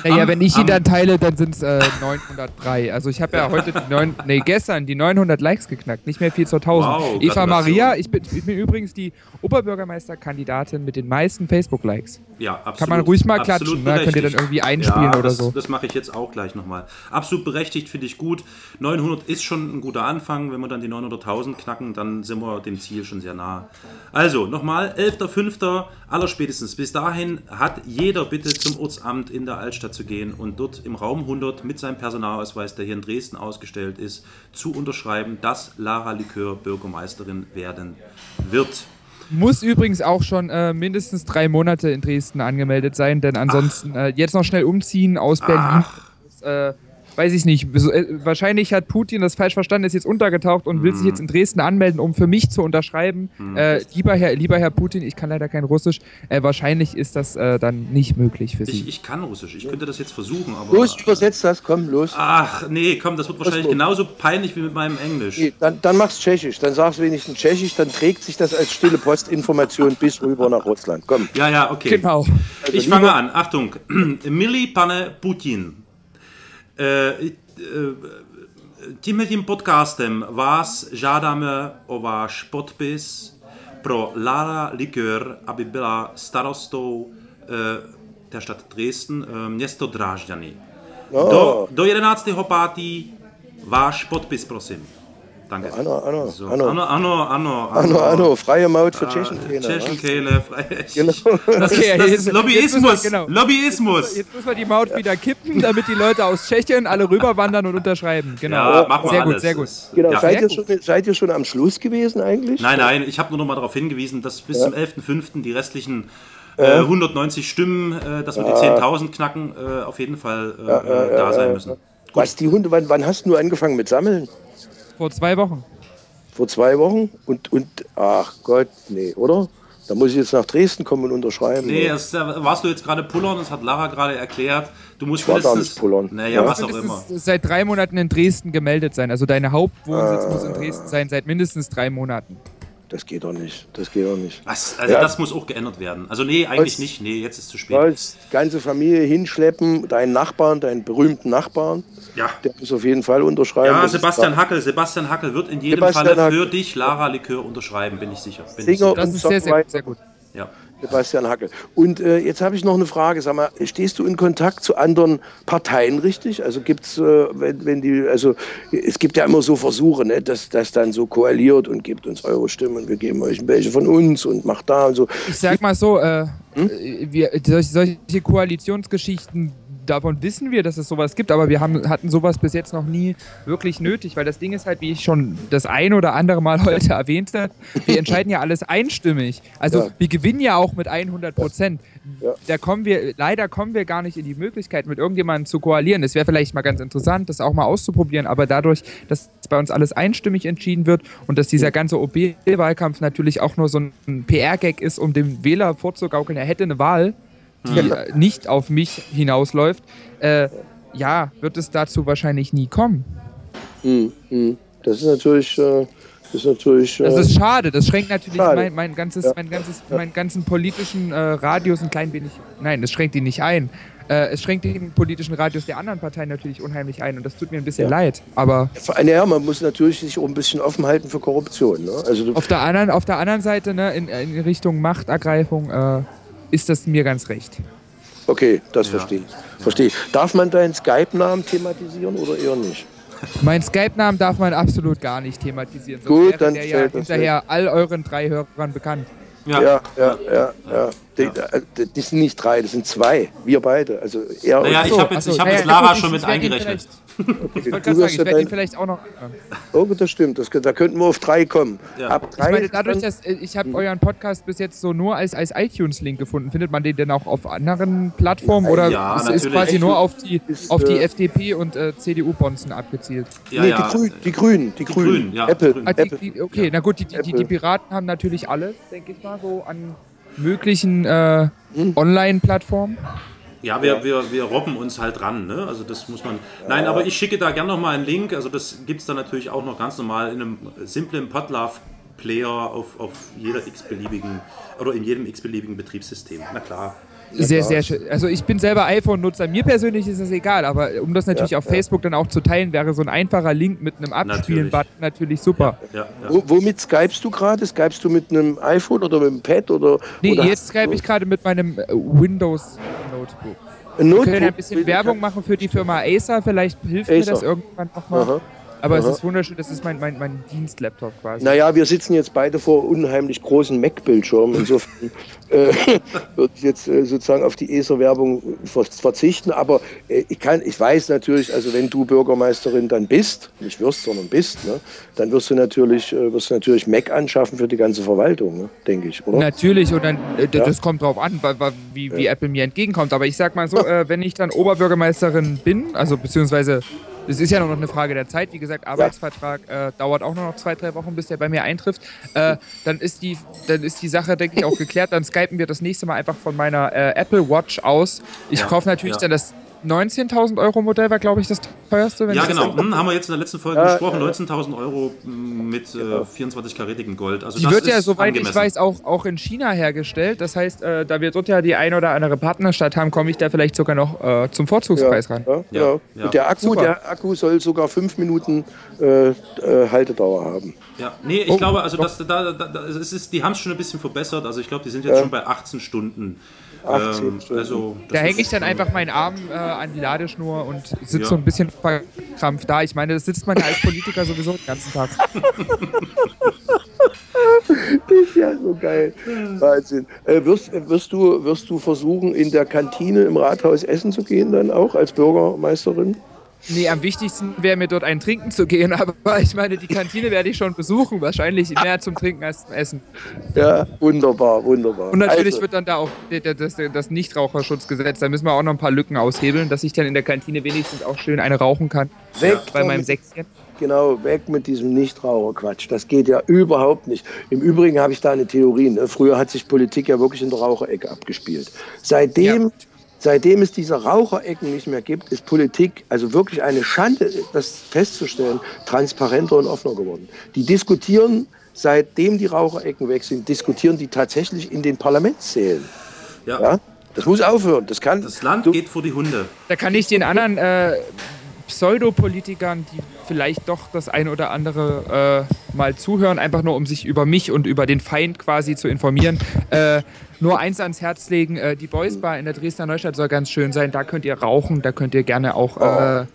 Naja, Am- wenn ich ihn dann teile, dann sind es äh, 903. Also ich habe ja heute die neun, [LAUGHS] nee, gestern die 900 Likes geknackt, nicht mehr viel zur 1000. Wow, Eva. Maria, ich bin, ich bin übrigens die Oberbürgermeisterkandidatin mit den meisten Facebook-Likes. Ja, absolut. Kann man ruhig mal klatschen, ne? Könnt ihr dann irgendwie einspielen ja, oder das, so. Das mache ich jetzt auch gleich nochmal. Absolut berechtigt, finde ich gut. 900 ist schon ein guter Anfang. Wenn wir dann die 900.000 knacken, dann sind wir dem Ziel schon sehr nah. Also, nochmal, 11.05. allerspätestens. Bis dahin hat jeder bitte zum Ortsamt in der Altstadt zu gehen und dort im Raum 100 mit seinem Personalausweis, der hier in Dresden ausgestellt ist, zu unterschreiben, dass Lara Likör Bürgermeisterin werden wird. Muss übrigens auch schon äh, mindestens drei Monate in Dresden angemeldet sein, denn ansonsten äh, jetzt noch schnell umziehen aus Berlin. Äh, weiß ich nicht. Äh, wahrscheinlich hat Putin das falsch verstanden, ist jetzt untergetaucht und will sich jetzt in Dresden anmelden, um für mich zu unterschreiben. Äh, lieber, Herr, lieber Herr Putin, ich kann leider kein Russisch. Äh, wahrscheinlich ist das äh, dann nicht möglich für Sie. Ich, ich kann Russisch. Ich könnte das jetzt versuchen, aber. Los, übersetzt das, komm, los. Ach, nee, komm, das wird wahrscheinlich genauso peinlich wie mit meinem Englisch. Nee, dann, dann mach's Tschechisch, dann sag's wenigstens Tschechisch, dann trägt sich das als stille Postinformation bis rüber nach Russland. Komm. Ja, ja, okay. Genau. Ich Also fange lieber- an. Achtung. [CLEARS THROAT] Milli pane Putin. E, e, Tímhle tím podcastem vás žádáme o váš podpis pro Lara Likör, aby byla starostou e, der Stadt Dresden, město Drážďany. Do, do 11.5. váš podpis, prosím. Danke. Ano, ano, so, ano. ano, ano, ano, Ano, ano, freie Maut für Ah, Tschechenkehle. Tschechenkehle, frei- Genau. [LAUGHS] Das ist, das Lobbyismus. jetzt müssen wir- genau. Lobbyismus. Jetzt müssen wir die Maut wieder kippen, damit die Leute aus Tschechien alle rüberwandern und unterschreiben. Genau. Ja, machen wir sehr alles. gut, sehr gut. Genau, ja. seid, ihr gut. schon, seid ihr schon am Schluss gewesen eigentlich? Nein, nein, ich habe nur noch mal darauf hingewiesen, dass bis zum 11.05. die restlichen äh, 190 Stimmen, äh, dass wir die 10.000 knacken, äh, auf jeden Fall äh, äh, da sein müssen. Was, die Hunde, wann, wann hast du angefangen mit Sammeln? Vor zwei Wochen. Vor zwei Wochen? Und, und, ach Gott, nee, oder? Da muss ich jetzt nach Dresden kommen und unterschreiben. Nee, das, da warst du jetzt gerade pullern, das hat Lara gerade erklärt. Du musst Ich war mindestens- nicht pullern. Naja, Ja. was auch immer. seit drei Monaten in Dresden gemeldet sein. Also deine Hauptwohnsitz Ah. muss in Dresden sein, seit mindestens drei Monaten. Das geht doch nicht. Das geht doch nicht. Was? Also Ja. das muss auch geändert werden. Also nee, eigentlich Was? nicht. Nee, jetzt ist zu spät. Als ganze Familie hinschleppen, deinen Nachbarn, deinen berühmten Nachbarn, Ja. der muss auf jeden Fall unterschreiben. Ja, Sebastian. Hackel. Sebastian Hackel wird in jedem Sebastian Falle Hackel. für dich Lara Likör unterschreiben, bin ich sicher. Bin ich sicher. Das ist sehr, sehr, sehr gut. Ja. Sebastian Hackel. Und äh, jetzt habe ich noch eine Frage. Sag mal, stehst du in Kontakt zu anderen Parteien richtig? Also gibt's, äh, wenn, wenn die, also es gibt ja immer so Versuche, ne, dass das dann so koaliert und gibt uns eure Stimmen, wir geben euch welche von uns und macht da und so. Ich sag mal so, äh, Hm? äh, wir, solche, solche Koalitionsgeschichten, davon wissen wir, dass es sowas gibt, aber wir haben, hatten sowas bis jetzt noch nie wirklich nötig, weil das Ding ist halt, wie ich schon das ein oder andere Mal [LAUGHS] heute erwähnte, wir entscheiden ja alles einstimmig. Also Ja. wir gewinnen ja auch mit 100 Prozent. Ja. Da kommen wir, leider kommen wir gar nicht in die Möglichkeit, mit irgendjemandem zu koalieren. Es wäre vielleicht mal ganz interessant, das auch mal auszuprobieren, aber dadurch, dass bei uns alles einstimmig entschieden wird und dass dieser ganze OB-Wahlkampf natürlich auch nur so ein PR-Gag ist, um dem Wähler vorzugaukeln, er hätte eine Wahl, die äh, nicht auf mich hinausläuft, äh, ja, wird es dazu wahrscheinlich nie kommen. Hm, hm. Das ist natürlich, äh, das ist natürlich. Das äh, ist schade, das schränkt natürlich mein, mein ganzes, Ja. mein ganzes, meinen ganzen politischen äh, Radius ein klein wenig, nein, das schränkt ihn nicht ein. Äh, es schränkt den politischen Radius der anderen Parteien natürlich unheimlich ein und das tut mir ein bisschen Ja. leid. Aber ja, man muss natürlich sich auch ein bisschen offen halten für Korruption. Ne? Also auf der anderen, auf der anderen Seite, ne, in, in Richtung Machtergreifung, ist das mir ganz recht. okay, das Ja. verstehe ich. Verstehe. Darf man deinen Skype-Namen thematisieren oder eher nicht? Mein Skype-Namen darf man absolut gar nicht thematisieren. Sonst Gut, wäre dann der ja hinterher all euren drei Hörern bekannt. Ja. Ja, ja, ja, ja. Die, äh, die sind nicht drei, das sind zwei. Wir beide. Also er Naja, und ich So, habe jetzt, ich hab jetzt Lara schon ich- mit ich eingerechnet. [LAUGHS] Ich wollte Du gerade sagen, ich ja werde ihn vielleicht auch noch. Oh, das stimmt. Das, da könnten wir auf drei kommen. Ja. Ab Ich drei. meine, dadurch, dass äh, ich habe euren Podcast bis jetzt so nur als, als iTunes-Link gefunden, findet man den denn auch auf anderen Plattformen oder Ja, ist, ist quasi nur auf die, Ist, auf die äh, FDP und äh, CDU-Bonzen abgezielt? Ja, nee, ja. Die, Grün, die Grünen. Die, Grünen. Grünen, ja, Apple. Ah, die, Apple. die, okay, na gut, die, die, die, die Piraten haben natürlich alles, denke ich mal, so an möglichen äh, Hm. Online-Plattformen. Ja, wir, wir, wir robben uns halt ran, ne? Also das muss man. Nein, aber ich schicke da gerne nochmal einen Link. Also das gibt es dann natürlich auch noch ganz normal in einem simplen Podlove-Player auf, auf jeder x-beliebigen oder in jedem x-beliebigen Betriebssystem. Na klar. Sehr, sehr schön. Also ich bin selber iPhone-Nutzer. Mir persönlich ist das egal, aber um das natürlich Ja, auf ja. Facebook dann auch zu teilen, wäre so ein einfacher Link mit einem Abspielen-Button natürlich super. Ja, ja. Wo, womit skypst du gerade? Skypst du mit einem iPhone oder mit einem Pad? Oder, Nee, oder jetzt schreibe ich gerade mit meinem äh, Windows-Notebook. Wir können ein bisschen Werbung machen für die Firma Acer, vielleicht hilft mir Acer. das irgendwann nochmal. Aha. Aber es aha. ist wunderschön, das ist mein, mein, mein Dienstlaptop quasi. Naja, wir sitzen jetzt beide vor unheimlich großen Mac-Bildschirmen. Insofern [LAUGHS] äh, würde ich jetzt äh, sozusagen auf die ESA-Werbung ver verzichten. Aber äh, ich, kann, ich weiß natürlich, also wenn du Bürgermeisterin dann bist, nicht wirst, sondern bist, ne, dann wirst du natürlich, äh, wirst du natürlich Mac anschaffen für die ganze Verwaltung, ne, denke ich, oder? Natürlich, und dann, äh, Ja. das kommt drauf an, wie, wie Apple mir entgegenkommt. Aber ich sag mal so, [LAUGHS] äh, wenn ich dann Oberbürgermeisterin bin, also beziehungsweise, es ist ja noch eine Frage der Zeit, wie gesagt, Arbeitsvertrag äh, dauert auch nur noch zwei, drei Wochen, bis der bei mir eintrifft, äh, dann, ist die, dann ist die Sache, denke ich, auch geklärt. Dann skypen wir das nächste Mal einfach von meiner äh, Apple Watch aus. Ich Ja, kaufe natürlich ja. dann das 19.000 Euro Modell, war glaube ich das teuerste. Wenn Ja, ich das genau. Hm, haben wir jetzt in der letzten Folge Ja, gesprochen. ja. 19.000 Euro mm, mit äh, 24-karätigem Gold. Also Die das wird ja, soweit ich angemessen. weiß, auch, auch in China hergestellt. Das heißt, äh, da wir dort ja die ein oder andere Partnerstadt haben, komme ich da vielleicht sogar noch äh, zum Vorzugspreis ran. Ja, Ja, ja. ja. Und der Akku, Super. der Akku soll sogar fünf Minuten äh, äh, Haltedauer haben. Ja, nee, ich Oh, glaube, also das, da, da, da, es ist, die haben es schon ein bisschen verbessert. Also ich glaube, die sind jetzt Ja. schon bei 18 Stunden. 18 Stunden. Also das Da hänge ist, ich dann einfach meinen Arm äh, an die Ladeschnur und sitze Ja. so ein bisschen verkrampft da. Ich meine, das sitzt man ja als Politiker sowieso den ganzen Tag. [LAUGHS] Ja, so geil. Wahnsinn. Äh, wirst, wirst, du, wirst du versuchen, in der Kantine im Rathaus essen zu gehen, dann auch als Bürgermeisterin? Nee, am wichtigsten wäre mir dort ein Trinken zu gehen, [LAUGHS] aber ich meine, die Kantine werde ich schon besuchen. Wahrscheinlich mehr zum Trinken als zum Essen. Ja, wunderbar, wunderbar. Und natürlich also, wird dann da auch das, das Nichtraucherschutzgesetz, da müssen wir auch noch ein paar Lücken aushebeln, dass ich dann in der Kantine wenigstens auch schön eine rauchen kann. weg Bei meinem. Säckchen. genau, weg mit diesem Nichtraucherquatsch. Das geht ja überhaupt nicht. Im Übrigen habe ich da eine Theorie. Ne? Früher hat sich Politik ja wirklich in der Raucherecke abgespielt. Seitdem, ja. Seitdem es diese Raucherecken nicht mehr gibt, ist Politik also wirklich eine Schande, das festzustellen, transparenter und offener geworden. Die diskutieren, seitdem die Raucherecken weg sind, diskutieren die tatsächlich in den Parlamentssälen. ja? ja? Das muss aufhören. Das, kann, das Land geht vor die Hunde. Da kann ich den anderen äh, Pseudopolitikern, die vielleicht doch das eine oder andere äh, mal zuhören, einfach nur um sich über mich und über den Feind quasi zu informieren, äh, nur eins ans Herz legen. Äh, die Boys Bar in der Dresdner Neustadt soll ganz schön sein. Da könnt ihr rauchen, da könnt ihr gerne auch äh, oh.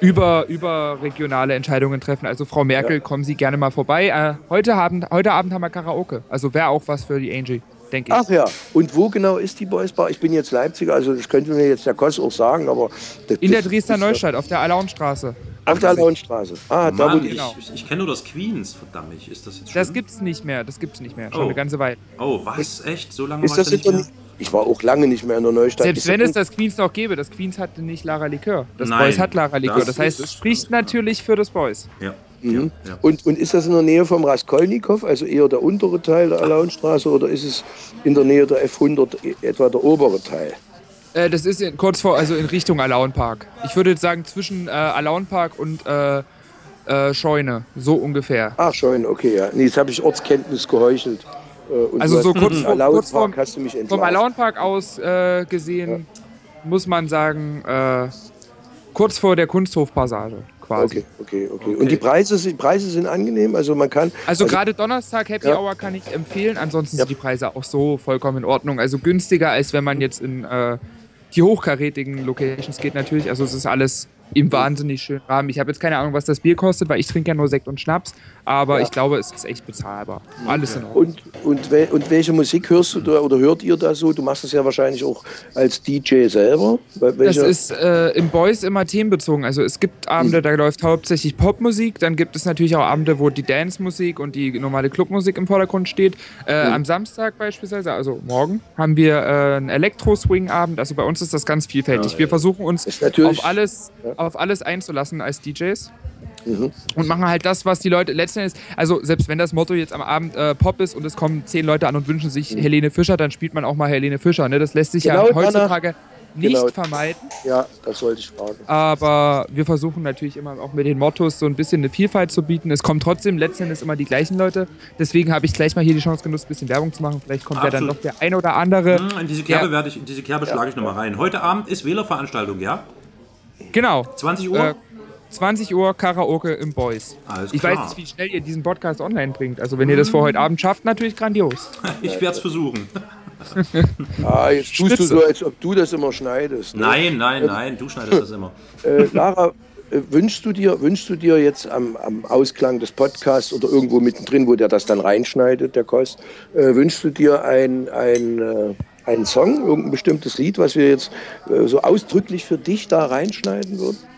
über, über regionale Entscheidungen treffen. Also Frau Merkel, ja. kommen Sie gerne mal vorbei. Äh, heute, Abend, heute Abend haben wir Karaoke. Also wäre auch was für die Angie denke ich. Ach ja, und wo genau ist die Boys Bar? Ich bin jetzt Leipziger, also das könnte mir jetzt der Kost auch sagen, aber... Das, In der Dresdner Neustadt, auf der Alaunstraße. Auf der Alaunstraße. Ah, Mann, da wo die... Genau. Ich, ich kenne nur das Queens, verdammt. Ist das jetzt schon? Das gibt's nicht mehr, das gibt's nicht mehr. Schon oh. eine ganze Weile. Oh, was? Echt? So lange ist das nicht mehr? Ich war auch lange nicht mehr in der Neustadt. Selbst wenn es das Queens noch gäbe, das Queens hatte nicht Lara Likör. Das Nein, Boys hat Lara Likör. Das, das heißt, es spricht natürlich für das Boys. Ja. Mhm. Ja, Und, und ist das in der Nähe vom Raskolnikow, also eher der untere Teil der Alaunstraße, oder ist es in der Nähe der F100 etwa der obere Teil? Äh, das ist in, kurz vor, also in Richtung Alaunpark. Ich würde sagen zwischen äh, Alaunpark und äh, äh, Scheune, so ungefähr. Ach, Scheune, okay, ja. Nee, jetzt habe ich Ortskenntnis geheuchelt. Äh, also so kurz, vor, kurz vom, vom Alaunpark aus äh, gesehen, ja. muss man sagen, kurz vor der Kunsthofpassage quasi. Okay, okay, okay, okay. Und die Preise, die Preise sind angenehm? Also man kann. Also, also gerade Donnerstag Happy ja. Hour kann ich empfehlen. Ansonsten ja. sind die Preise auch so vollkommen in Ordnung. Also günstiger, als wenn man jetzt in äh, die hochkarätigen Locations geht natürlich. Also es ist alles im wahnsinnig schönen Rahmen. Ich habe jetzt keine Ahnung, was das Bier kostet, weil ich trinke ja nur Sekt und Schnaps, aber ja. ich glaube, es ist echt bezahlbar. Alles in Ordnung. Und, und, we und, welche Musik hörst du da oder hört ihr da so? Du machst das ja wahrscheinlich auch als DJ selber. Welche? Das ist äh, im Boys immer themenbezogen. Also es gibt Abende, da läuft hauptsächlich Popmusik, dann gibt es natürlich auch Abende, wo die Dance-Musik und die normale Clubmusik im Vordergrund steht. Äh, mhm. Am Samstag beispielsweise, also morgen, haben wir äh, einen Elektro-Swing-Abend. Also bei uns ist das ganz vielfältig. Ja, wir versuchen uns auf alles, ja. Auf alles einzulassen als DJs. Mhm. Und machen halt das, was die Leute letzten Endes, also selbst wenn das Motto jetzt am Abend äh, Pop ist und es kommen zehn Leute an und wünschen sich mhm. Helene Fischer, dann spielt man auch mal Helene Fischer. Ne? Das lässt sich genau, ja heutzutage nicht genau. vermeiden. Ja, das wollte ich fragen. Aber wir versuchen natürlich immer auch mit den Mottos so ein bisschen eine Vielfalt zu bieten. Es kommen trotzdem letzten Endes immer die gleichen Leute. Deswegen habe ich gleich mal hier die Chance genutzt, ein bisschen Werbung zu machen. Vielleicht kommt Absolut. ja dann noch der ein oder andere. Hm, in diese Kerbe, werde ich, in diese Kerbe schlage ich nochmal rein. Heute Abend ist Wählerveranstaltung, ja? Genau. 20 Uhr? Äh, 20 Uhr Karaoke im Boys. Alles ich klar. weiß nicht, wie schnell ihr diesen Podcast online bringt. Also wenn ihr das vor heute Abend schafft, natürlich grandios. [LAUGHS] ich werde es versuchen. [LAUGHS] ah, jetzt tust du so, als ob du das immer schneidest. Ne? Nein, nein, ähm, nein, du schneidest das immer. [LAUGHS] Äh, Lara, äh, wünschst du dir, wünschst du dir jetzt am, am, Ausklang des Podcasts oder irgendwo mittendrin, wo der das dann reinschneidet, der Kost, äh, wünschst du dir ein, ein äh, einen Song, irgendein bestimmtes Lied, was wir jetzt äh, so ausdrücklich für dich da reinschneiden würden?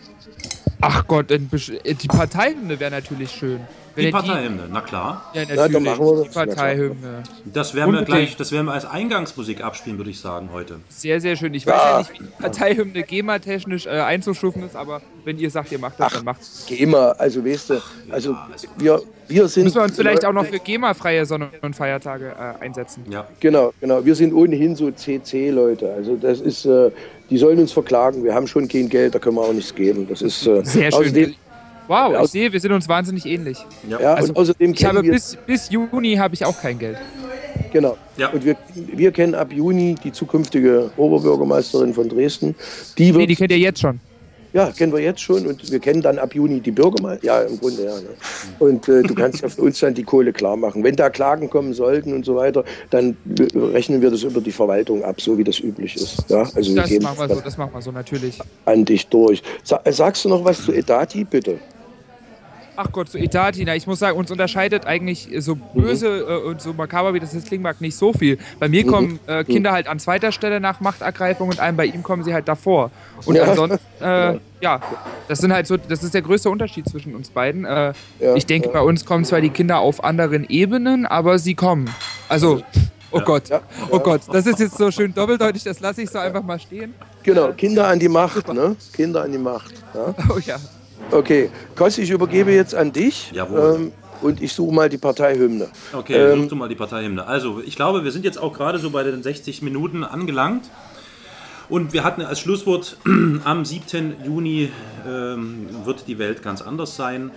Ach Gott, die Parteihymne wäre natürlich schön. Die Parteihymne, na klar. Ja, natürlich. Ja, machen wir das. Die Parteihymne. Das werden wir gleich, das werden wir als Eingangsmusik abspielen, würde ich sagen, heute. Sehr, sehr schön. Ich ja. weiß ja nicht, wie die Parteihymne GEMA-technisch äh, einzustufen ist, aber wenn ihr sagt, ihr macht das, Ach, dann macht GEMA, also weißt du, also, ja, also wir, wir sind. Müssen wir uns vielleicht auch noch für GEMA-freie Sonn- und Feiertage äh, einsetzen. Ja. Genau, genau. Wir sind ohnehin so CC-Leute. Also das ist, äh, die sollen uns verklagen. Wir haben schon kein Geld, da können wir auch nichts geben. Das ist äh, sehr schön. Wow, ich sehe, wir sind uns wahnsinnig ähnlich. Ja, ja also, außerdem ich habe bis, bis Juni habe ich auch kein Geld. Genau. Ja. Und wir, wir kennen ab Juni die zukünftige Oberbürgermeisterin von Dresden. Die wird, nee, die kennt ihr jetzt schon. Ja, kennen wir jetzt schon und wir kennen dann ab Juni die Bürgermeister. Ja, im Grunde ja. Ne? Und äh, du kannst ja für uns dann die Kohle klar machen. Wenn da Klagen kommen sollten und so weiter, dann rechnen wir das über die Verwaltung ab, so wie das üblich ist. Ja, also das, machen wir so, das machen wir so, natürlich. An dich durch. Sagst du noch was zu Edati, bitte? Ach Gott, so Etati, na, ich muss sagen, uns unterscheidet eigentlich so böse mhm. und so makaber, wie das jetzt klingen mag, nicht so viel. Bei mir mhm. kommen äh, Kinder halt an zweiter Stelle nach Machtergreifung und einem bei ihm kommen sie halt davor. Und ja. ansonsten, [LAUGHS] äh, ja, das sind halt so, das ist der größte Unterschied zwischen uns beiden. Äh, ja, ich denke, ja. bei uns kommen zwar die Kinder auf anderen Ebenen, aber sie kommen. Also, oh Gott, oh Gott, das ist jetzt so schön doppeldeutig, das lasse ich so einfach mal stehen. Genau, Kinder an die Macht, Super. ne? Kinder an die Macht. [LAUGHS] Oh ja. Okay, Kossi, ich übergebe jetzt an dich. Jawohl. Ähm, und ich suche mal die Parteihymne. Okay, Ähm, such du mal die Parteihymne. Also, ich glaube, wir sind jetzt auch gerade so bei den 60 Minuten angelangt. Und wir hatten als Schlusswort, [CLEARS THROAT] am 7. Juni ähm, wird die Welt ganz anders sein.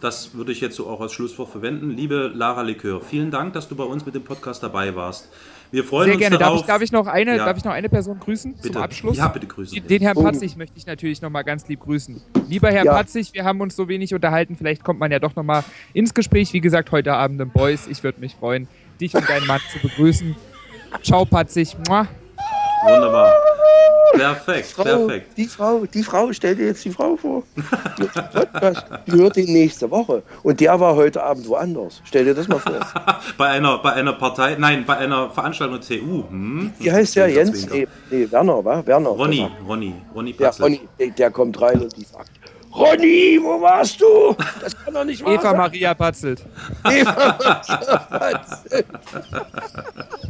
Das würde ich jetzt so auch als Schlusswort verwenden. Liebe Lara Likör, vielen Dank, dass du bei uns mit dem Podcast dabei warst. Wir freuen Sehr uns gerne. Darf darauf. ich, darf, ich noch eine, Ja. darf ich noch eine Person grüßen bitte. zum Abschluss? Ja, bitte grüßen. Den Herrn Oh. Patzig möchte ich natürlich nochmal ganz lieb grüßen. Lieber Herr Ja. Patzig, wir haben uns so wenig unterhalten, vielleicht kommt man ja doch nochmal ins Gespräch. Wie gesagt, heute Abend im Boys. Ich würde mich freuen, dich und deinen Mann zu begrüßen. Ciao, Patzig. Mua. Wunderbar. Perfekt, Frau, perfekt. Die Frau, die Frau, stell dir jetzt die Frau vor. Die, hört ihn nächste Woche. Und der war heute Abend woanders. Stell dir das mal vor. [LAUGHS] Bei einer, bei einer Partei, nein, bei einer Veranstaltung der TU. Hm? Wie heißt der? Zwinker, Jens? Nee, nee, Werner, wa? Werner. Ronny, Ronny, Ronny Ja, Patzelt. Ronny, der, der kommt rein und die sagt, Ronny, wo warst du? Das kann doch nicht wahr Eva sein. Maria Patzelt. Eva Maria [LAUGHS]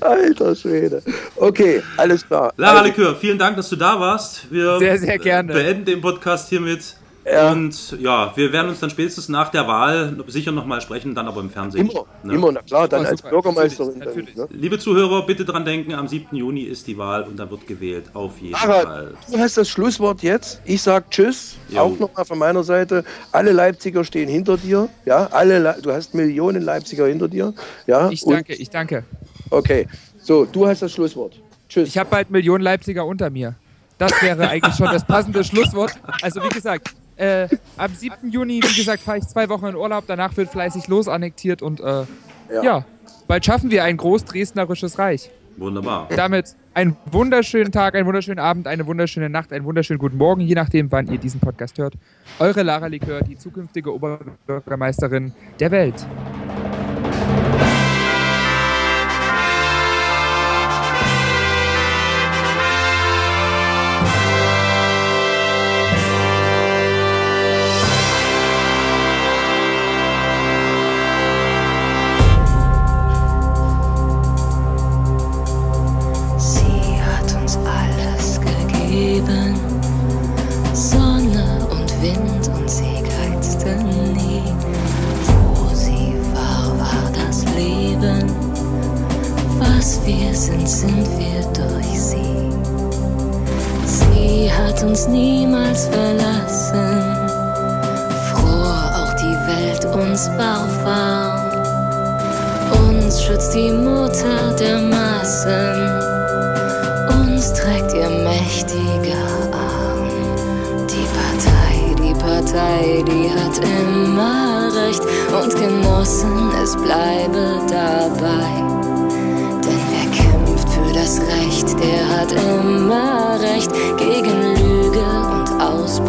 Alter Schwede. Okay, alles klar. Lara Also, Likör, vielen Dank, dass du da warst. Wir Sehr, sehr gerne. beenden den Podcast hiermit. Ja. Und ja, wir werden uns dann spätestens nach der Wahl sicher nochmal sprechen, dann aber im Fernsehen. immer, Ne? immer, na klar, dann Oh, als. Bürgermeisterin. Natürlich, Dann, ne? Liebe Zuhörer, bitte dran denken, am 7. Juni ist die Wahl und da wird gewählt. Auf jeden Lara, Fall. du hast das Schlusswort jetzt. Ich sag Tschüss. Jo. Auch nochmal von meiner Seite. Alle Leipziger stehen hinter dir. Ja, alle. Le du hast Millionen Leipziger hinter dir. Ja. Ich und- danke, ich danke. Okay. So, du hast das Schlusswort. Tschüss. Ich habe bald Millionen Leipziger unter mir. Das wäre eigentlich schon das passende Schlusswort. Also wie gesagt, äh, am 7. Juni, wie gesagt, fahre ich zwei Wochen in Urlaub. Danach wird fleißig losannektiert und äh, Ja. ja. bald schaffen wir ein groß-dresdnerisches Reich. Wunderbar. Damit einen wunderschönen Tag, einen wunderschönen Abend, eine wunderschöne Nacht, einen wunderschönen guten Morgen, je nachdem, wann ihr diesen Podcast hört. Eure Lara Likör, die zukünftige Oberbürgermeisterin der Welt.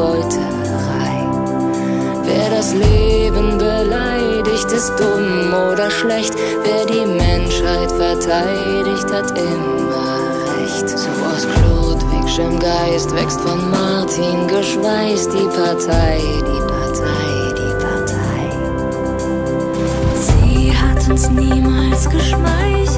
Beuterei. Wer das Leben beleidigt, ist dumm oder schlecht. Wer die Menschheit verteidigt, hat immer recht. So aus Ludwigschem Geist wächst von Martin geschweißt die Partei, die Partei, die Partei. Sie hat uns niemals geschmeichelt.